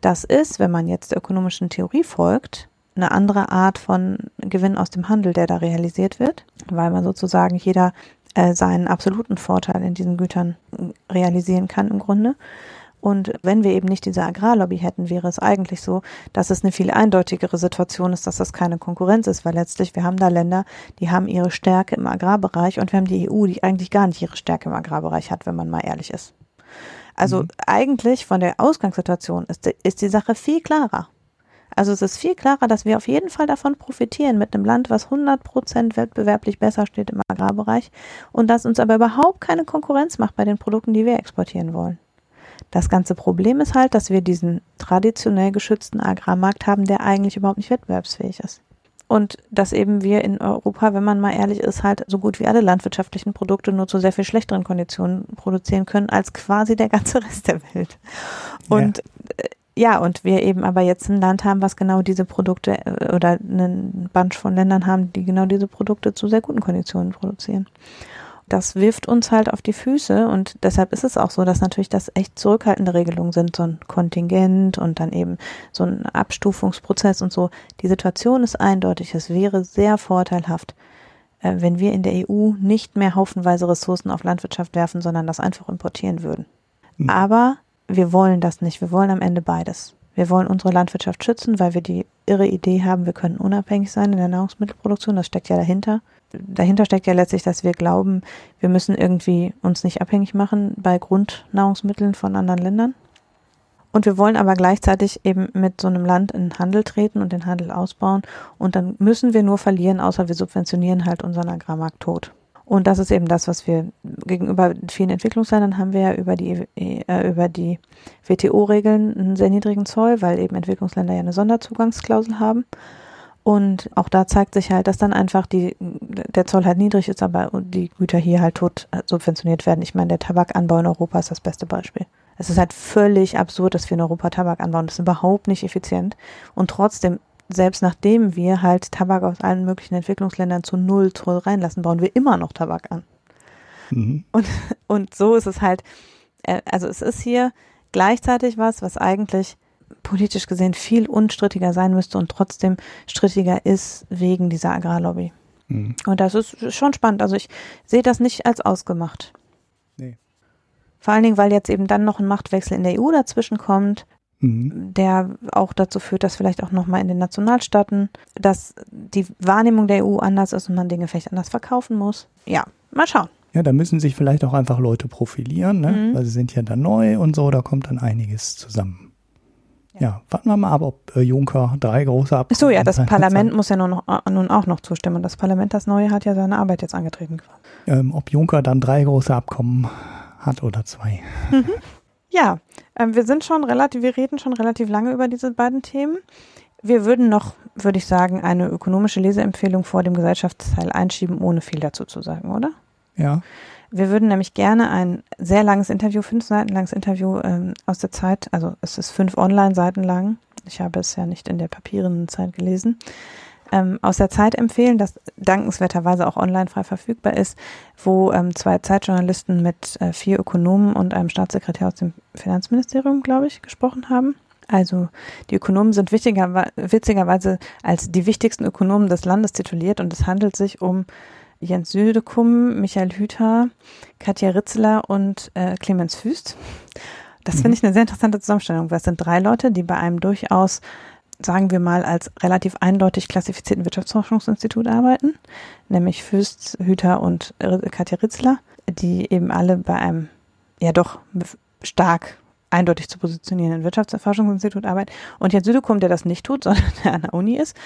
Das ist, wenn man jetzt der ökonomischen Theorie folgt, eine andere Art von Gewinn aus dem Handel, der da realisiert wird, weil man sozusagen jeder äh, seinen absoluten Vorteil in diesen Gütern realisieren kann im Grunde. Und wenn wir eben nicht diese Agrarlobby hätten, wäre es eigentlich so, dass es eine viel eindeutigere Situation ist, dass das keine Konkurrenz ist, weil letztlich wir haben da Länder, die haben ihre Stärke im Agrarbereich und wir haben die EU, die eigentlich gar nicht ihre Stärke im Agrarbereich hat, wenn man mal ehrlich ist. Also mhm. eigentlich von der Ausgangssituation ist, ist die Sache viel klarer. Also es ist viel klarer, dass wir auf jeden Fall davon profitieren mit einem Land, was 100 Prozent wettbewerblich besser steht im Agrarbereich und das uns aber überhaupt keine Konkurrenz macht bei den Produkten, die wir exportieren wollen. Das ganze Problem ist halt, dass wir diesen traditionell geschützten Agrarmarkt haben, der eigentlich überhaupt nicht wettbewerbsfähig ist. Und dass eben wir in Europa, wenn man mal ehrlich ist, halt so gut wie alle landwirtschaftlichen Produkte nur zu sehr viel schlechteren Konditionen produzieren können als quasi der ganze [LAUGHS] Rest der Welt. Und ja äh, ja, und wir eben aber jetzt ein Land haben, was genau diese Produkte äh, oder einen Bunch von Ländern haben, die genau diese Produkte zu sehr guten Konditionen produzieren. Das wirft uns halt auf die Füße und deshalb ist es auch so, dass natürlich das echt zurückhaltende Regelungen sind, so ein Kontingent und dann eben so ein Abstufungsprozess und so. Die Situation ist eindeutig. Es wäre sehr vorteilhaft, äh, wenn wir in der EU nicht mehr haufenweise Ressourcen auf Landwirtschaft werfen, sondern das einfach importieren würden. Mhm. Aber wir wollen das nicht. Wir wollen am Ende beides. Wir wollen unsere Landwirtschaft schützen, weil wir die irre Idee haben, wir können unabhängig sein in der Nahrungsmittelproduktion. Das steckt ja dahinter. Dahinter steckt ja letztlich, dass wir glauben, wir müssen irgendwie uns nicht abhängig machen bei Grundnahrungsmitteln von anderen Ländern. Und wir wollen aber gleichzeitig eben mit so einem Land in Handel treten und den Handel ausbauen. Und dann müssen wir nur verlieren, außer wir subventionieren halt unseren Agrarmarkt tot. Und das ist eben das, was wir gegenüber vielen Entwicklungsländern haben wir ja über die, äh, über die WTO-Regeln einen sehr niedrigen Zoll, weil eben Entwicklungsländer ja eine Sonderzugangsklausel haben. Und auch da zeigt sich halt, dass dann einfach die, der Zoll halt niedrig ist, aber die Güter hier halt tot subventioniert werden. Ich meine, der Tabakanbau in Europa ist das beste Beispiel. Es ist halt völlig absurd, dass wir in Europa Tabak anbauen. Das ist überhaupt nicht effizient. Und trotzdem, selbst nachdem wir halt Tabak aus allen möglichen Entwicklungsländern zu null Zoll reinlassen, bauen wir immer noch Tabak an. Mhm. Und, [LAUGHS] und so ist es halt, äh, also es ist hier gleichzeitig was, was eigentlich politisch gesehen viel unstrittiger sein müsste und trotzdem strittiger ist wegen dieser Agrarlobby. Mhm. Und das ist schon spannend. Also ich sehe das nicht als ausgemacht. Nee. Vor allen Dingen, weil jetzt eben dann noch ein Machtwechsel in der EU dazwischen kommt, mhm. der auch dazu führt, dass vielleicht auch nochmal in den Nationalstaaten, dass die Wahrnehmung der EU anders ist und man Dinge vielleicht anders verkaufen muss. Ja, mal schauen. Ja, da müssen sich vielleicht auch einfach Leute profilieren, ne? Mhm. weil sie sind ja dann neu und so, da kommt dann einiges zusammen. Ja, warten wir mal ab, ob äh, Juncker drei große Abkommen. So, ja, das Parlament hat. muss ja nun, noch, äh, nun auch noch zustimmen. Das Parlament, das neue, hat ja seine Arbeit jetzt angetreten. Ähm, ob Juncker dann drei große Abkommen hat oder zwei. Mhm. Ja, ähm, wir sind schon relativ, wir reden schon relativ lange über diese beiden Themen. Wir würden noch, würde ich sagen, eine ökonomische Leseempfehlung vor dem Gesellschaftsteil einschieben, ohne viel dazu zu sagen, oder? Ja. Wir würden nämlich gerne ein sehr langes Interview, fünf Seiten langes Interview ähm, aus der Zeit, also es ist fünf Online-Seiten lang. Ich habe es ja nicht in der papierenden Zeit gelesen. Ähm, aus der Zeit empfehlen, das dankenswerterweise auch online frei verfügbar ist, wo ähm, zwei Zeitjournalisten mit äh, vier Ökonomen und einem Staatssekretär aus dem Finanzministerium, glaube ich, gesprochen haben. Also die Ökonomen sind wichtiger, witzigerweise als die wichtigsten Ökonomen des Landes tituliert und es handelt sich um Jens Südekum, Michael Hüther, Katja Ritzler und äh, Clemens Füst. Das mhm. finde ich eine sehr interessante Zusammenstellung, weil es sind drei Leute, die bei einem durchaus, sagen wir mal, als relativ eindeutig klassifizierten Wirtschaftsforschungsinstitut arbeiten, nämlich Füst, Hüther und Katja Ritzler, die eben alle bei einem ja doch stark eindeutig zu positionierenden Wirtschaftsforschungsinstitut arbeiten. Und Jens Südekum, der das nicht tut, [LAUGHS] sondern der an der Uni ist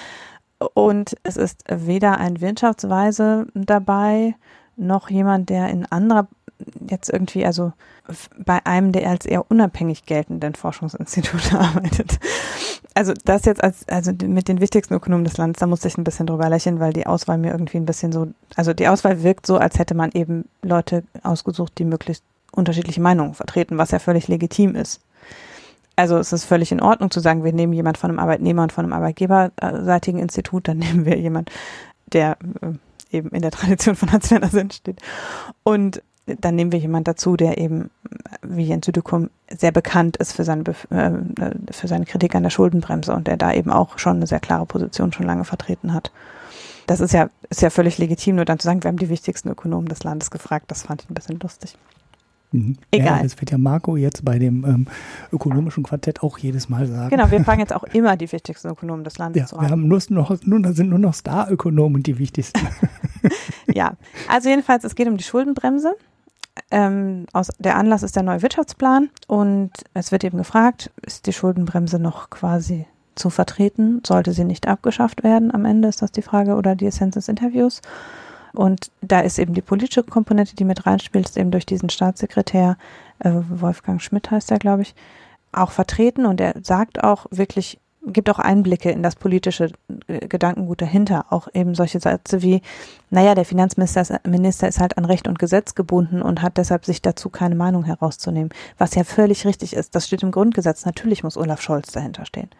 und es ist weder ein Wirtschaftsweise dabei, noch jemand, der in anderer, jetzt irgendwie, also bei einem der als eher unabhängig geltenden Forschungsinstitute [LAUGHS] arbeitet. Also das jetzt als, also mit den wichtigsten Ökonomen des Landes, da musste ich ein bisschen drüber lächeln, weil die Auswahl mir irgendwie ein bisschen so, also die Auswahl wirkt so, als hätte man eben Leute ausgesucht, die möglichst unterschiedliche Meinungen vertreten, was ja völlig legitim ist also es ist völlig in Ordnung zu sagen, wir nehmen jemand von einem Arbeitnehmer und von einem arbeitgeberseitigen Institut, dann [LAUGHS] nehmen wir jemand, der äh, eben in der Tradition von nationaler Sinn steht. Und dann nehmen wir jemand dazu, der eben, wie Jens Südekum, sehr bekannt ist für seine, äh, für seine Kritik an der Schuldenbremse und der da eben auch schon eine sehr klare Position schon lange vertreten hat. Das ist ja, ist ja völlig legitim, nur dann zu sagen, wir haben die wichtigsten Ökonomen des Landes gefragt, das fand ich ein bisschen lustig. Mhm. Egal. Ja, das wird ja Marco jetzt bei dem ähm, ökonomischen Quartett auch jedes Mal sagen. Genau, wir fragen jetzt [LAUGHS] auch immer die wichtigsten Ökonomen des Landes ja, zu haben. Wir haben nur noch, nur, sind nur noch Star-Ökonomen die wichtigsten. [LAUGHS] ja, also jedenfalls, es geht um die Schuldenbremse. Ähm, aus, der Anlass ist der neue Wirtschaftsplan und es wird eben gefragt, ist die Schuldenbremse noch quasi zu vertreten? Sollte sie nicht abgeschafft werden? Am Ende ist das die Frage oder die Essenz des Interviews. Und da ist eben die politische Komponente, die mit reinspielt, ist eben durch diesen Staatssekretär, äh, Wolfgang Schmidt heißt er, glaube ich, auch vertreten. Und er sagt auch wirklich gibt auch Einblicke in das politische äh, Gedankengut dahinter. Auch eben solche Sätze wie, naja, der Finanzminister ist, Minister ist halt an Recht und Gesetz gebunden und hat deshalb sich dazu keine Meinung herauszunehmen. Was ja völlig richtig ist. Das steht im Grundgesetz. Natürlich muss Olaf Scholz dahinter stehen.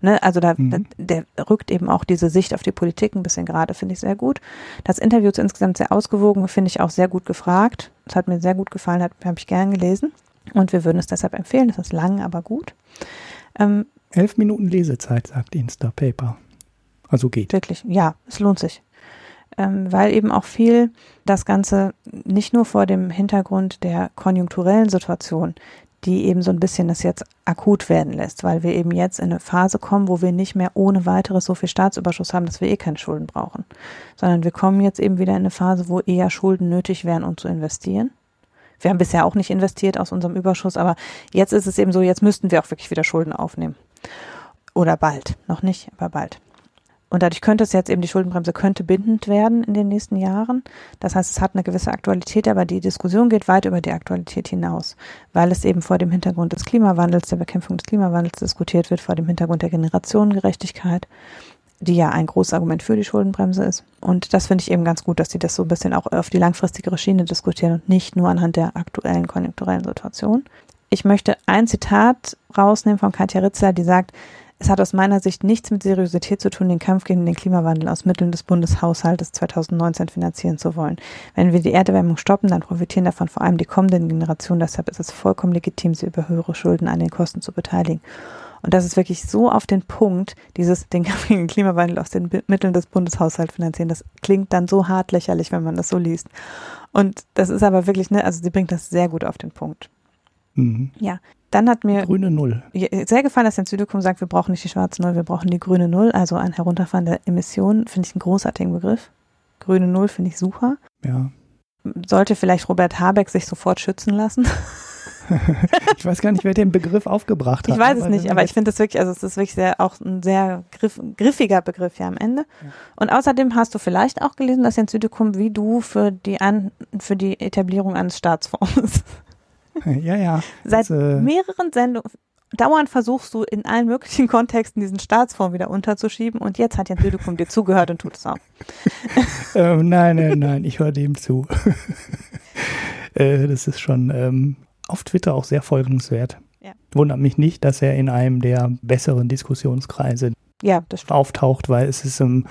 Ne? Also da, mhm. der rückt eben auch diese Sicht auf die Politik ein bisschen gerade, finde ich sehr gut. Das Interview ist insgesamt sehr ausgewogen, finde ich auch sehr gut gefragt. Das hat mir sehr gut gefallen, habe ich gern gelesen. Und wir würden es deshalb empfehlen. Das ist lang, aber gut. Ähm, Elf Minuten Lesezeit, sagt Instapaper. Also geht. Wirklich, ja, es lohnt sich. Ähm, weil eben auch viel das Ganze nicht nur vor dem Hintergrund der konjunkturellen Situation, die eben so ein bisschen das jetzt akut werden lässt, weil wir eben jetzt in eine Phase kommen, wo wir nicht mehr ohne weiteres so viel Staatsüberschuss haben, dass wir eh keine Schulden brauchen, sondern wir kommen jetzt eben wieder in eine Phase, wo eher Schulden nötig wären, um zu investieren. Wir haben bisher auch nicht investiert aus unserem Überschuss, aber jetzt ist es eben so, jetzt müssten wir auch wirklich wieder Schulden aufnehmen. Oder bald. Noch nicht, aber bald. Und dadurch könnte es jetzt eben, die Schuldenbremse könnte bindend werden in den nächsten Jahren. Das heißt, es hat eine gewisse Aktualität, aber die Diskussion geht weit über die Aktualität hinaus, weil es eben vor dem Hintergrund des Klimawandels, der Bekämpfung des Klimawandels diskutiert wird, vor dem Hintergrund der Generationengerechtigkeit, die ja ein großes Argument für die Schuldenbremse ist. Und das finde ich eben ganz gut, dass sie das so ein bisschen auch auf die langfristigere Schiene diskutieren und nicht nur anhand der aktuellen konjunkturellen Situation. Ich möchte ein Zitat rausnehmen von Katja Ritzler, die sagt, es hat aus meiner Sicht nichts mit Seriosität zu tun, den Kampf gegen den Klimawandel aus Mitteln des Bundeshaushaltes 2019 finanzieren zu wollen. Wenn wir die Erderwärmung stoppen, dann profitieren davon vor allem die kommenden Generationen. Deshalb ist es vollkommen legitim, sie über höhere Schulden an den Kosten zu beteiligen. Und das ist wirklich so auf den Punkt, dieses den Kampf gegen den Klimawandel aus den Mitteln des Bundeshaushalts finanzieren. Das klingt dann so hart lächerlich, wenn man das so liest. Und das ist aber wirklich, ne, also sie bringt das sehr gut auf den Punkt. Mhm. Ja, dann hat mir grüne Null. sehr gefallen, dass der Südekum sagt, wir brauchen nicht die schwarze Null, wir brauchen die grüne Null. Also ein Herunterfahren der Emissionen finde ich einen großartigen Begriff. Grüne Null finde ich super. Ja. Sollte vielleicht Robert Habeck sich sofort schützen lassen. [LAUGHS] ich weiß gar nicht, wer den Begriff aufgebracht hat. Ich weiß es nicht, aber ich finde das wirklich, also es ist wirklich sehr, auch ein sehr griff, griffiger Begriff ja am Ende. Ja. Und außerdem hast du vielleicht auch gelesen, dass Jens Südekum wie du für die, An, für die Etablierung eines Staatsfonds [LAUGHS] Ja, ja. Seit das, äh, mehreren Sendungen, dauernd versuchst du in allen möglichen [LAUGHS] Kontexten diesen Staatsfonds wieder unterzuschieben und jetzt hat Jens Südekum dir zugehört und tut es auch. [LAUGHS] ähm, nein, nein, nein, ich höre dem zu. [LAUGHS] äh, das ist schon ähm, auf Twitter auch sehr folgenswert. Ja. Wundert mich nicht, dass er in einem der besseren Diskussionskreise ja, auftaucht, weil es ist ähm,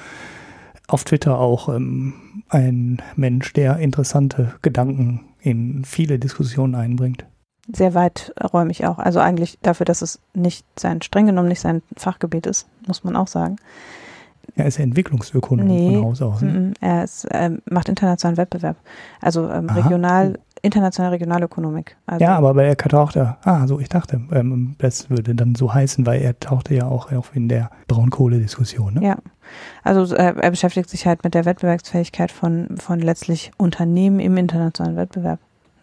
auf Twitter auch ähm, ein Mensch, der interessante Gedanken in viele Diskussionen einbringt. Sehr weiträumig auch. Also eigentlich dafür, dass es nicht sein, streng genommen nicht sein Fachgebiet ist, muss man auch sagen. Er ist Entwicklungsökonom nee, von Haus aus. Ne? Er ist, äh, macht internationalen Wettbewerb. Also ähm, regional, internationale Regionalökonomik. Also ja, aber er tauchte, ah, so ich dachte, ähm, das würde dann so heißen, weil er tauchte ja auch auf in der Braunkohle-Diskussion. Ne? Ja, also äh, er beschäftigt sich halt mit der Wettbewerbsfähigkeit von, von letztlich Unternehmen im internationalen Wettbewerb.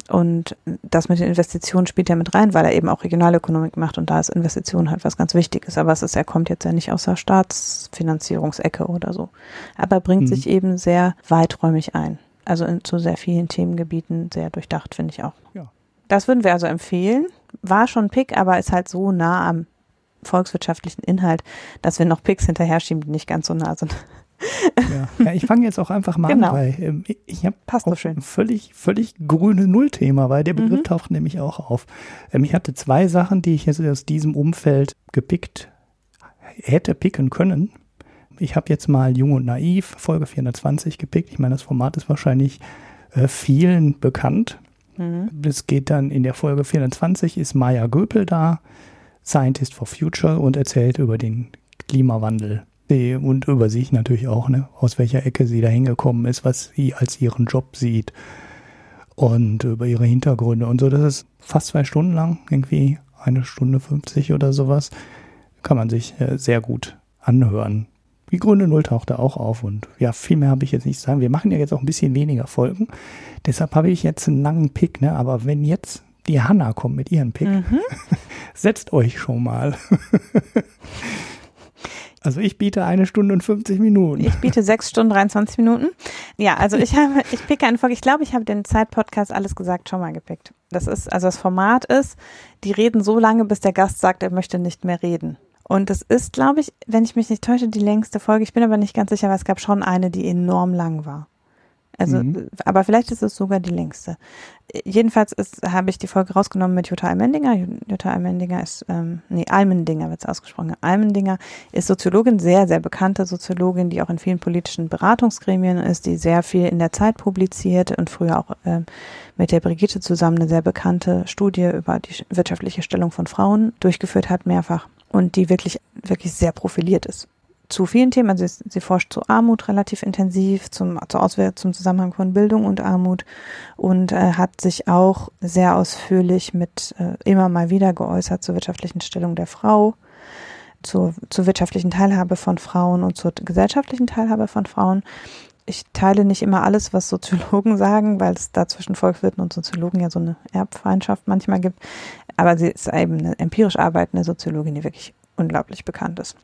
Und das mit den Investitionen spielt ja mit rein, weil er eben auch Regionalökonomik macht und da ist Investition halt was ganz Wichtiges. Aber es ist, er kommt jetzt ja nicht aus der Staatsfinanzierungsecke oder so. Aber er bringt mhm. sich eben sehr weiträumig ein. Also in, zu sehr vielen Themengebieten sehr durchdacht, finde ich auch. Ja. Das würden wir also empfehlen. War schon Pick, aber ist halt so nah am volkswirtschaftlichen Inhalt, dass wir noch Picks hinterher schieben, die nicht ganz so nah sind. Ja, ja ich fange jetzt auch einfach mal genau. an, weil ähm, ich habe so ein völlig, völlig grüne Nullthema, weil der Begriff mhm. taucht nämlich auch auf. Ähm, ich hatte zwei Sachen, die ich jetzt aus diesem Umfeld gepickt hätte picken können. Ich habe jetzt mal Jung und Naiv, Folge 420 gepickt. Ich meine, das Format ist wahrscheinlich äh, vielen bekannt. Mhm. Es geht dann in der Folge 420 ist Maya Göpel da, Scientist for Future und erzählt über den Klimawandel und über sich natürlich auch, ne, aus welcher Ecke sie da hingekommen ist, was sie als ihren Job sieht und über ihre Hintergründe und so. Das ist fast zwei Stunden lang, irgendwie eine Stunde 50 oder sowas. Kann man sich äh, sehr gut anhören. Die Gründe Null tauchte auch auf und ja, viel mehr habe ich jetzt nicht zu sagen. Wir machen ja jetzt auch ein bisschen weniger Folgen. Deshalb habe ich jetzt einen langen Pick, ne? Aber wenn jetzt die Hanna kommt mit ihrem Pick, mhm. [LAUGHS] setzt euch schon mal. [LAUGHS] Also ich biete eine Stunde und 50 Minuten. Ich biete sechs Stunden 23 Minuten. Ja, also ich [LAUGHS] habe, ich picke einfach, ich glaube, ich habe den Zeit-Podcast alles gesagt schon mal gepickt. Das ist, also das Format ist, die reden so lange, bis der Gast sagt, er möchte nicht mehr reden. Und das ist, glaube ich, wenn ich mich nicht täusche, die längste Folge. Ich bin aber nicht ganz sicher, weil es gab schon eine, die enorm lang war. Also, mhm. aber vielleicht ist es sogar die längste. Jedenfalls habe ich die Folge rausgenommen mit Jutta Almendinger. Jutta Almendinger ist, ähm, nee, Almendinger wird es ausgesprochen. Almendinger ist Soziologin, sehr, sehr bekannte Soziologin, die auch in vielen politischen Beratungsgremien ist, die sehr viel in der Zeit publiziert und früher auch äh, mit der Brigitte zusammen eine sehr bekannte Studie über die wirtschaftliche Stellung von Frauen durchgeführt hat, mehrfach. Und die wirklich, wirklich sehr profiliert ist zu vielen Themen. Also sie, forscht zu Armut relativ intensiv, zum, zur Auswirkung, zum Zusammenhang von Bildung und Armut und äh, hat sich auch sehr ausführlich mit äh, immer mal wieder geäußert zur wirtschaftlichen Stellung der Frau, zur, zur wirtschaftlichen Teilhabe von Frauen und zur gesellschaftlichen Teilhabe von Frauen. Ich teile nicht immer alles, was Soziologen [LAUGHS] sagen, weil es da zwischen Volkswirten und Soziologen ja so eine Erbfeindschaft manchmal gibt. Aber sie ist eben eine empirisch arbeitende Soziologin, die wirklich unglaublich bekannt ist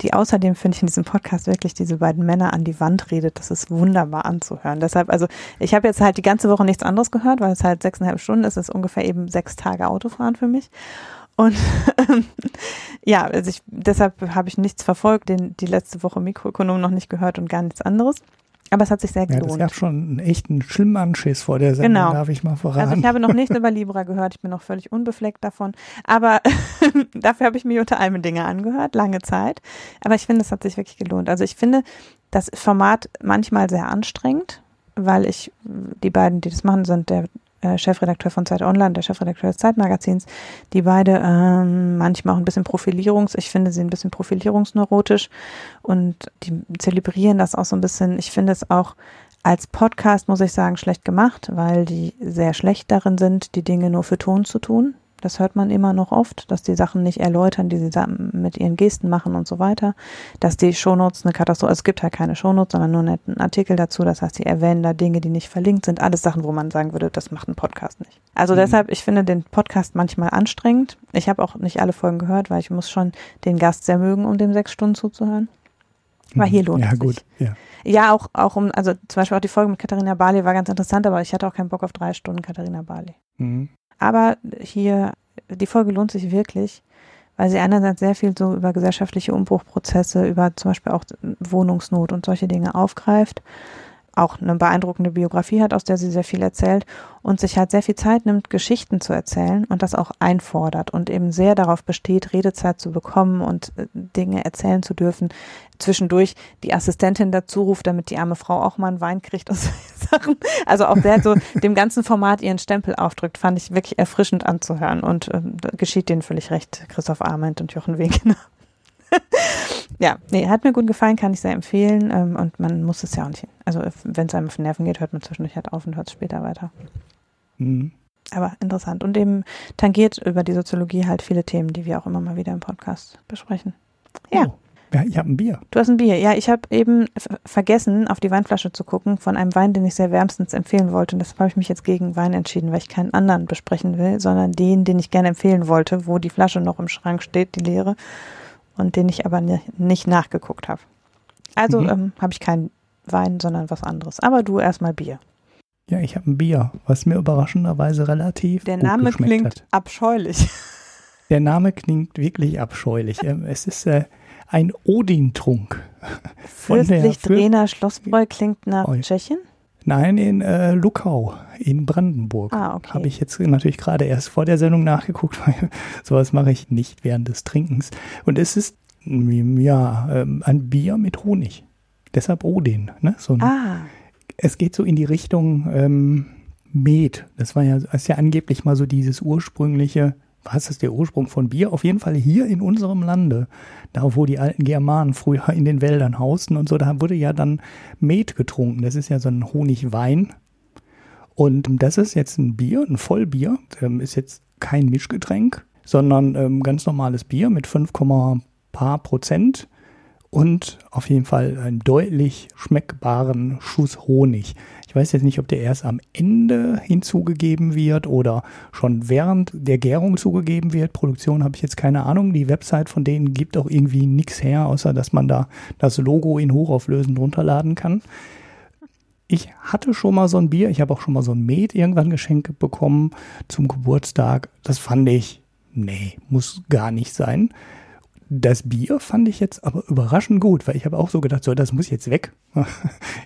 die außerdem finde ich in diesem Podcast wirklich diese beiden Männer an die Wand redet. Das ist wunderbar anzuhören. Deshalb, also ich habe jetzt halt die ganze Woche nichts anderes gehört, weil es halt sechseinhalb Stunden ist. Es ist ungefähr eben sechs Tage Autofahren für mich. Und [LAUGHS] ja, also ich, deshalb habe ich nichts verfolgt, den, die letzte Woche Mikroökonom noch nicht gehört und gar nichts anderes. Aber es hat sich sehr Ja, gelohnt. das gab schon einen echten schlimmen Anschiss vor der Sendung, Genau. darf ich mal verraten. Also ich habe noch nichts [LAUGHS] über Libra gehört, ich bin noch völlig unbefleckt davon. Aber [LAUGHS] dafür habe ich mir unter allem Dinge angehört, lange Zeit. Aber ich finde, es hat sich wirklich gelohnt. Also ich finde das Format manchmal sehr anstrengend, weil ich, die beiden, die das machen, sind der äh, Chefredakteur von Zeit Online, der Chefredakteur des Zeitmagazins, die beide ähm, manchmal auch ein bisschen Profilierungs, ich finde sie ein bisschen profilierungsneurotisch und die zelebrieren das auch so ein bisschen. Ich finde es auch als Podcast, muss ich sagen, schlecht gemacht, weil die sehr schlecht darin sind, die Dinge nur für Ton zu tun. Das hört man immer noch oft, dass die Sachen nicht erläutern, die sie mit ihren Gesten machen und so weiter. Dass die Shownotes eine Katastrophe, also es gibt halt keine Shownotes, sondern nur einen Artikel dazu. Das heißt, sie erwähnen da Dinge, die nicht verlinkt sind. Alles Sachen, wo man sagen würde, das macht ein Podcast nicht. Also Mhm. deshalb, ich finde den Podcast manchmal anstrengend. Ich habe auch nicht alle Folgen gehört, weil ich muss schon den Gast sehr mögen, um dem sechs Stunden zuzuhören. Aber hier lohnt ja, es sich. gut. Ja. Ja, auch, auch um, also zum Beispiel auch die Folge mit Katharina Barley war ganz interessant, aber ich hatte auch keinen Bock auf drei Stunden Katharina Barley. Mhm. Aber hier, die Folge lohnt sich wirklich, weil sie einerseits sehr viel so über gesellschaftliche Umbruchprozesse, über zum Beispiel auch Wohnungsnot und solche Dinge aufgreift, auch eine beeindruckende Biografie hat, aus der sie sehr viel erzählt und sich halt sehr viel Zeit nimmt, Geschichten zu erzählen und das auch einfordert und eben sehr darauf besteht, Redezeit zu bekommen und äh, Dinge erzählen zu dürfen. Zwischendurch die Assistentin dazu ruft, damit die arme Frau auch mal einen Wein kriegt und [LAUGHS] solche Sachen. Also auch sehr so dem ganzen Format ihren Stempel aufdrückt, fand ich wirklich erfrischend anzuhören und da geschieht denen völlig recht, Christoph Arment und Jochen Wegener. [LAUGHS] ja, nee, hat mir gut gefallen, kann ich sehr empfehlen. Ähm, und man muss es ja auch nicht. Also wenn es einem auf den Nerven geht, hört man zwischendurch halt auf und hört es später weiter. Mhm. Aber interessant. Und eben tangiert über die Soziologie halt viele Themen, die wir auch immer mal wieder im Podcast besprechen. Ja. Oh. Ja, ich habe ein Bier. Du hast ein Bier. Ja, ich habe eben vergessen, auf die Weinflasche zu gucken von einem Wein, den ich sehr wärmstens empfehlen wollte. Und deshalb habe ich mich jetzt gegen Wein entschieden, weil ich keinen anderen besprechen will, sondern den, den ich gerne empfehlen wollte, wo die Flasche noch im Schrank steht, die leere, und den ich aber ni- nicht nachgeguckt habe. Also Mhm. ähm, habe ich keinen Wein, sondern was anderes. Aber du erstmal Bier. Ja, ich habe ein Bier, was mir überraschenderweise relativ Der Name klingt hat. abscheulich. [LAUGHS] Der Name klingt wirklich abscheulich. Ähm, es ist äh, ein Odin-Trunk. Fürstlich Fürst- Drehner Schlossbräu klingt nach. Tschechien. Nein, in äh, Luckau in Brandenburg. Ah, okay. Habe ich jetzt natürlich gerade erst vor der Sendung nachgeguckt, [LAUGHS] weil sowas mache ich nicht während des Trinkens. Und es ist mm, ja ähm, ein Bier mit Honig. Deshalb Odin. Ne? So ein, Ah, Es geht so in die Richtung ähm, Met. Das war ja, ist ja angeblich mal so dieses ursprüngliche, was ist der Ursprung von Bier? Auf jeden Fall hier in unserem Lande, da wo die alten Germanen früher in den Wäldern hausten und so, da wurde ja dann Met getrunken. Das ist ja so ein Honigwein. Und das ist jetzt ein Bier, ein Vollbier. Ähm, ist jetzt kein Mischgetränk, sondern ähm, ganz normales Bier mit 5, paar Prozent und auf jeden Fall einen deutlich schmeckbaren Schuss Honig. Ich weiß jetzt nicht, ob der erst am Ende hinzugegeben wird oder schon während der Gärung zugegeben wird. Produktion habe ich jetzt keine Ahnung. Die Website von denen gibt auch irgendwie nichts her, außer dass man da das Logo in hochauflösend runterladen kann. Ich hatte schon mal so ein Bier, ich habe auch schon mal so ein Met irgendwann geschenkt bekommen zum Geburtstag. Das fand ich, nee, muss gar nicht sein. Das Bier fand ich jetzt aber überraschend gut, weil ich habe auch so gedacht, so, das muss jetzt weg. [LAUGHS]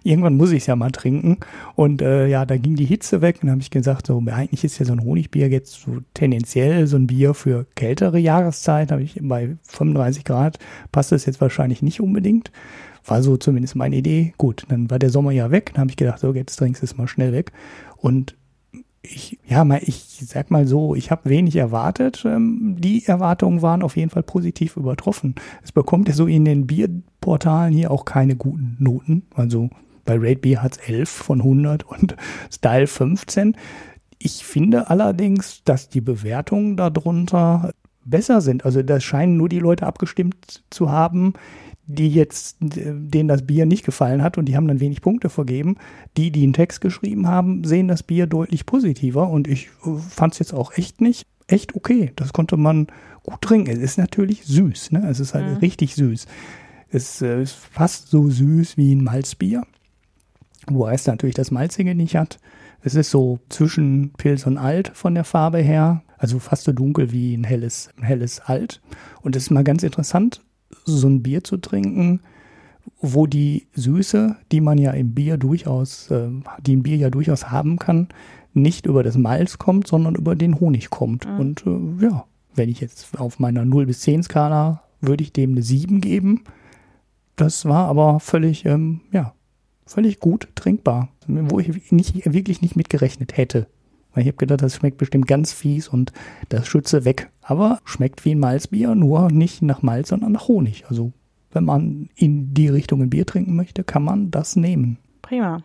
Irgendwann muss ich es ja mal trinken. Und äh, ja, da ging die Hitze weg und habe ich gesagt, so, eigentlich ist ja so ein Honigbier jetzt so tendenziell so ein Bier für kältere Jahreszeit. Habe ich bei 35 Grad passt das jetzt wahrscheinlich nicht unbedingt. War so zumindest meine Idee. Gut, dann war der Sommer ja weg. Dann habe ich gedacht, so, jetzt trinkst du es mal schnell weg. Und ich, ja, mal, ich sag mal so, ich habe wenig erwartet. Ähm, die Erwartungen waren auf jeden Fall positiv übertroffen. Es bekommt ja so in den Bierportalen hier auch keine guten Noten. Also bei Rate Beer hat's 11 von 100 und [LAUGHS] Style 15. Ich finde allerdings, dass die Bewertungen darunter besser sind. Also da scheinen nur die Leute abgestimmt zu haben, die jetzt, denen das Bier nicht gefallen hat und die haben dann wenig Punkte vergeben. Die, die einen Text geschrieben haben, sehen das Bier deutlich positiver und ich fand es jetzt auch echt nicht, echt okay. Das konnte man gut trinken. Es ist natürlich süß, ne? Es ist halt Mhm. richtig süß. Es äh, ist fast so süß wie ein Malzbier, wobei es natürlich das Malzige nicht hat. Es ist so zwischen Pilz und Alt von der Farbe her, also fast so dunkel wie ein helles, ein helles Alt. Und es ist mal ganz interessant, so ein Bier zu trinken, wo die Süße, die man ja im Bier durchaus, äh, die ein Bier ja durchaus haben kann, nicht über das Malz kommt, sondern über den Honig kommt. Mhm. Und äh, ja, wenn ich jetzt auf meiner 0 bis 10 Skala würde ich dem eine 7 geben. Das war aber völlig, ähm, ja, völlig gut trinkbar, wo ich nicht, wirklich nicht mit gerechnet hätte. Weil ich habe gedacht, das schmeckt bestimmt ganz fies und das schütze weg. Aber schmeckt wie ein Malzbier, nur nicht nach Malz, sondern nach Honig. Also wenn man in die Richtung ein Bier trinken möchte, kann man das nehmen. Prima.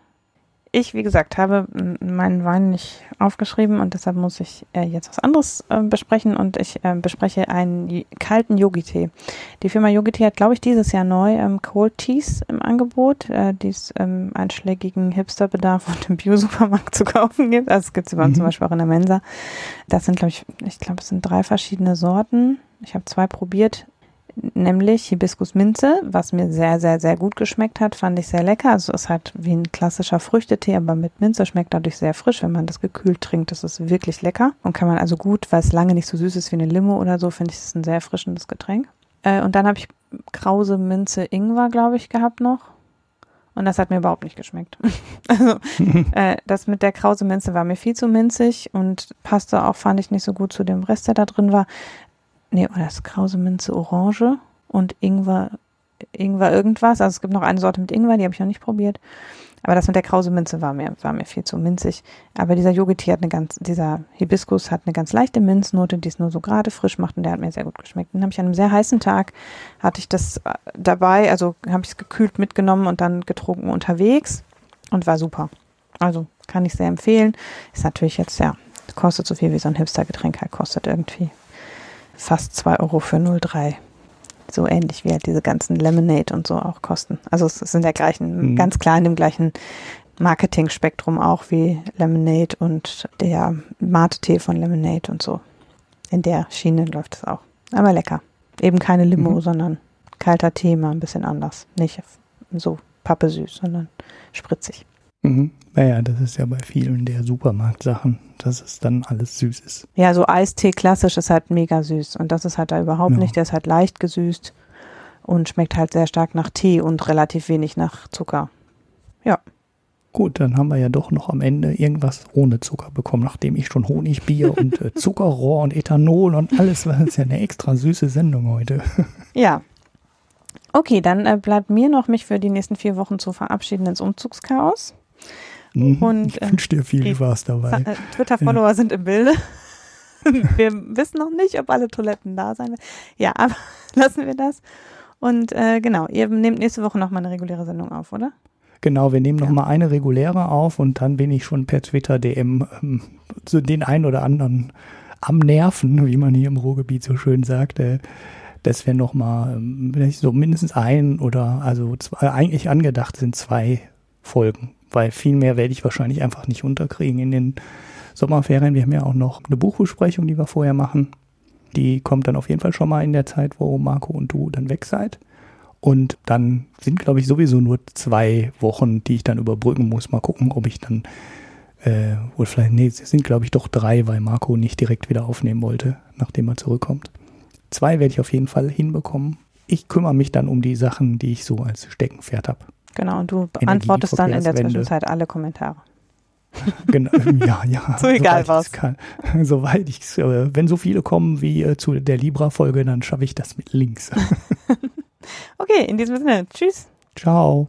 Ich, wie gesagt, habe meinen Wein nicht aufgeschrieben und deshalb muss ich äh, jetzt was anderes äh, besprechen und ich äh, bespreche einen kalten Yogi-Tee. Die Firma Yogi-Tee hat, glaube ich, dieses Jahr neu ähm, Cold Teas im Angebot, äh, die es ähm, einschlägigen Hipsterbedarf und im Bio-Supermarkt zu kaufen gibt. Also es gibt uns mhm. zum Beispiel auch in der Mensa. Das sind, glaube ich, ich glaube, es sind drei verschiedene Sorten. Ich habe zwei probiert nämlich Hibiskus Minze, was mir sehr, sehr, sehr gut geschmeckt hat, fand ich sehr lecker. Also es ist halt wie ein klassischer Früchtetee, aber mit Minze schmeckt dadurch sehr frisch. Wenn man das gekühlt trinkt, das ist wirklich lecker und kann man also gut, weil es lange nicht so süß ist wie eine Limo oder so, finde ich es ein sehr erfrischendes Getränk. Äh, und dann habe ich Krause Minze Ingwer, glaube ich, gehabt noch. Und das hat mir überhaupt nicht geschmeckt. [LAUGHS] also [LAUGHS] äh, das mit der Krause Minze war mir viel zu minzig und passte auch, fand ich nicht so gut zu dem Rest, der da drin war nee, oder das Krause Minze Orange und Ingwer, Ingwer irgendwas. Also es gibt noch eine Sorte mit Ingwer, die habe ich noch nicht probiert. Aber das mit der Krause Minze war mir, war mir viel zu minzig. Aber dieser Yogurt hat eine ganz, dieser Hibiskus hat eine ganz leichte Minznote, die es nur so gerade frisch macht und der hat mir sehr gut geschmeckt. Dann habe ich an einem sehr heißen Tag, hatte ich das äh, dabei, also habe ich es gekühlt mitgenommen und dann getrunken unterwegs und war super. Also kann ich sehr empfehlen. Ist natürlich jetzt, ja, kostet so viel wie so ein Hipster-Getränk halt kostet irgendwie fast 2 Euro für 0,3. So ähnlich wie halt diese ganzen Lemonade und so auch kosten. Also es sind der gleichen, mhm. ganz klar in dem gleichen Marketing-Spektrum auch wie Lemonade und der Mate-Tee von Lemonade und so. In der Schiene läuft es auch. Aber lecker. Eben keine Limo, mhm. sondern kalter Tee mal ein bisschen anders. Nicht so pappesüß, sondern spritzig. Mhm. Naja, das ist ja bei vielen der Supermarktsachen, dass es dann alles süß ist. Ja, so Eistee klassisch ist halt mega süß und das ist halt da überhaupt ja. nicht. Der ist halt leicht gesüßt und schmeckt halt sehr stark nach Tee und relativ wenig nach Zucker. Ja. Gut, dann haben wir ja doch noch am Ende irgendwas ohne Zucker bekommen, nachdem ich schon Honigbier und äh, [LAUGHS] Zuckerrohr und Ethanol und alles, was ist ja eine extra süße Sendung heute. [LAUGHS] Ja. Okay, dann äh, bleibt mir noch, mich für die nächsten vier Wochen zu verabschieden ins Umzugschaos. Mhm. Und, ich wünsche dir viel Spaß dabei. Äh, Twitter-Follower ja. sind im Bilde. [LAUGHS] wir wissen noch nicht, ob alle Toiletten da sein werden. Ja, aber [LAUGHS] lassen wir das. Und äh, genau, ihr nehmt nächste Woche nochmal eine reguläre Sendung auf, oder? Genau, wir nehmen ja. nochmal eine reguläre auf und dann bin ich schon per Twitter DM ähm, zu den einen oder anderen am Nerven, wie man hier im Ruhrgebiet so schön sagt, äh, dass wir nochmal ähm, so mindestens ein oder also zwei, eigentlich angedacht sind zwei Folgen weil viel mehr werde ich wahrscheinlich einfach nicht unterkriegen in den Sommerferien. Wir haben ja auch noch eine Buchbesprechung, die wir vorher machen. Die kommt dann auf jeden Fall schon mal in der Zeit, wo Marco und du dann weg seid. Und dann sind, glaube ich, sowieso nur zwei Wochen, die ich dann überbrücken muss. Mal gucken, ob ich dann, äh, wohl vielleicht, nee, es sind, glaube ich, doch drei, weil Marco nicht direkt wieder aufnehmen wollte, nachdem er zurückkommt. Zwei werde ich auf jeden Fall hinbekommen. Ich kümmere mich dann um die Sachen, die ich so als Steckenpferd habe. Genau, und du beantwortest dann in der Zwischenzeit alle Kommentare. [LAUGHS] genau, ja, ja. [LAUGHS] so egal was. Kann. [LAUGHS] Soweit ich äh, wenn so viele kommen wie äh, zu der Libra-Folge, dann schaffe ich das mit Links. okay, in diesem Sinne, tschüss. Ciao.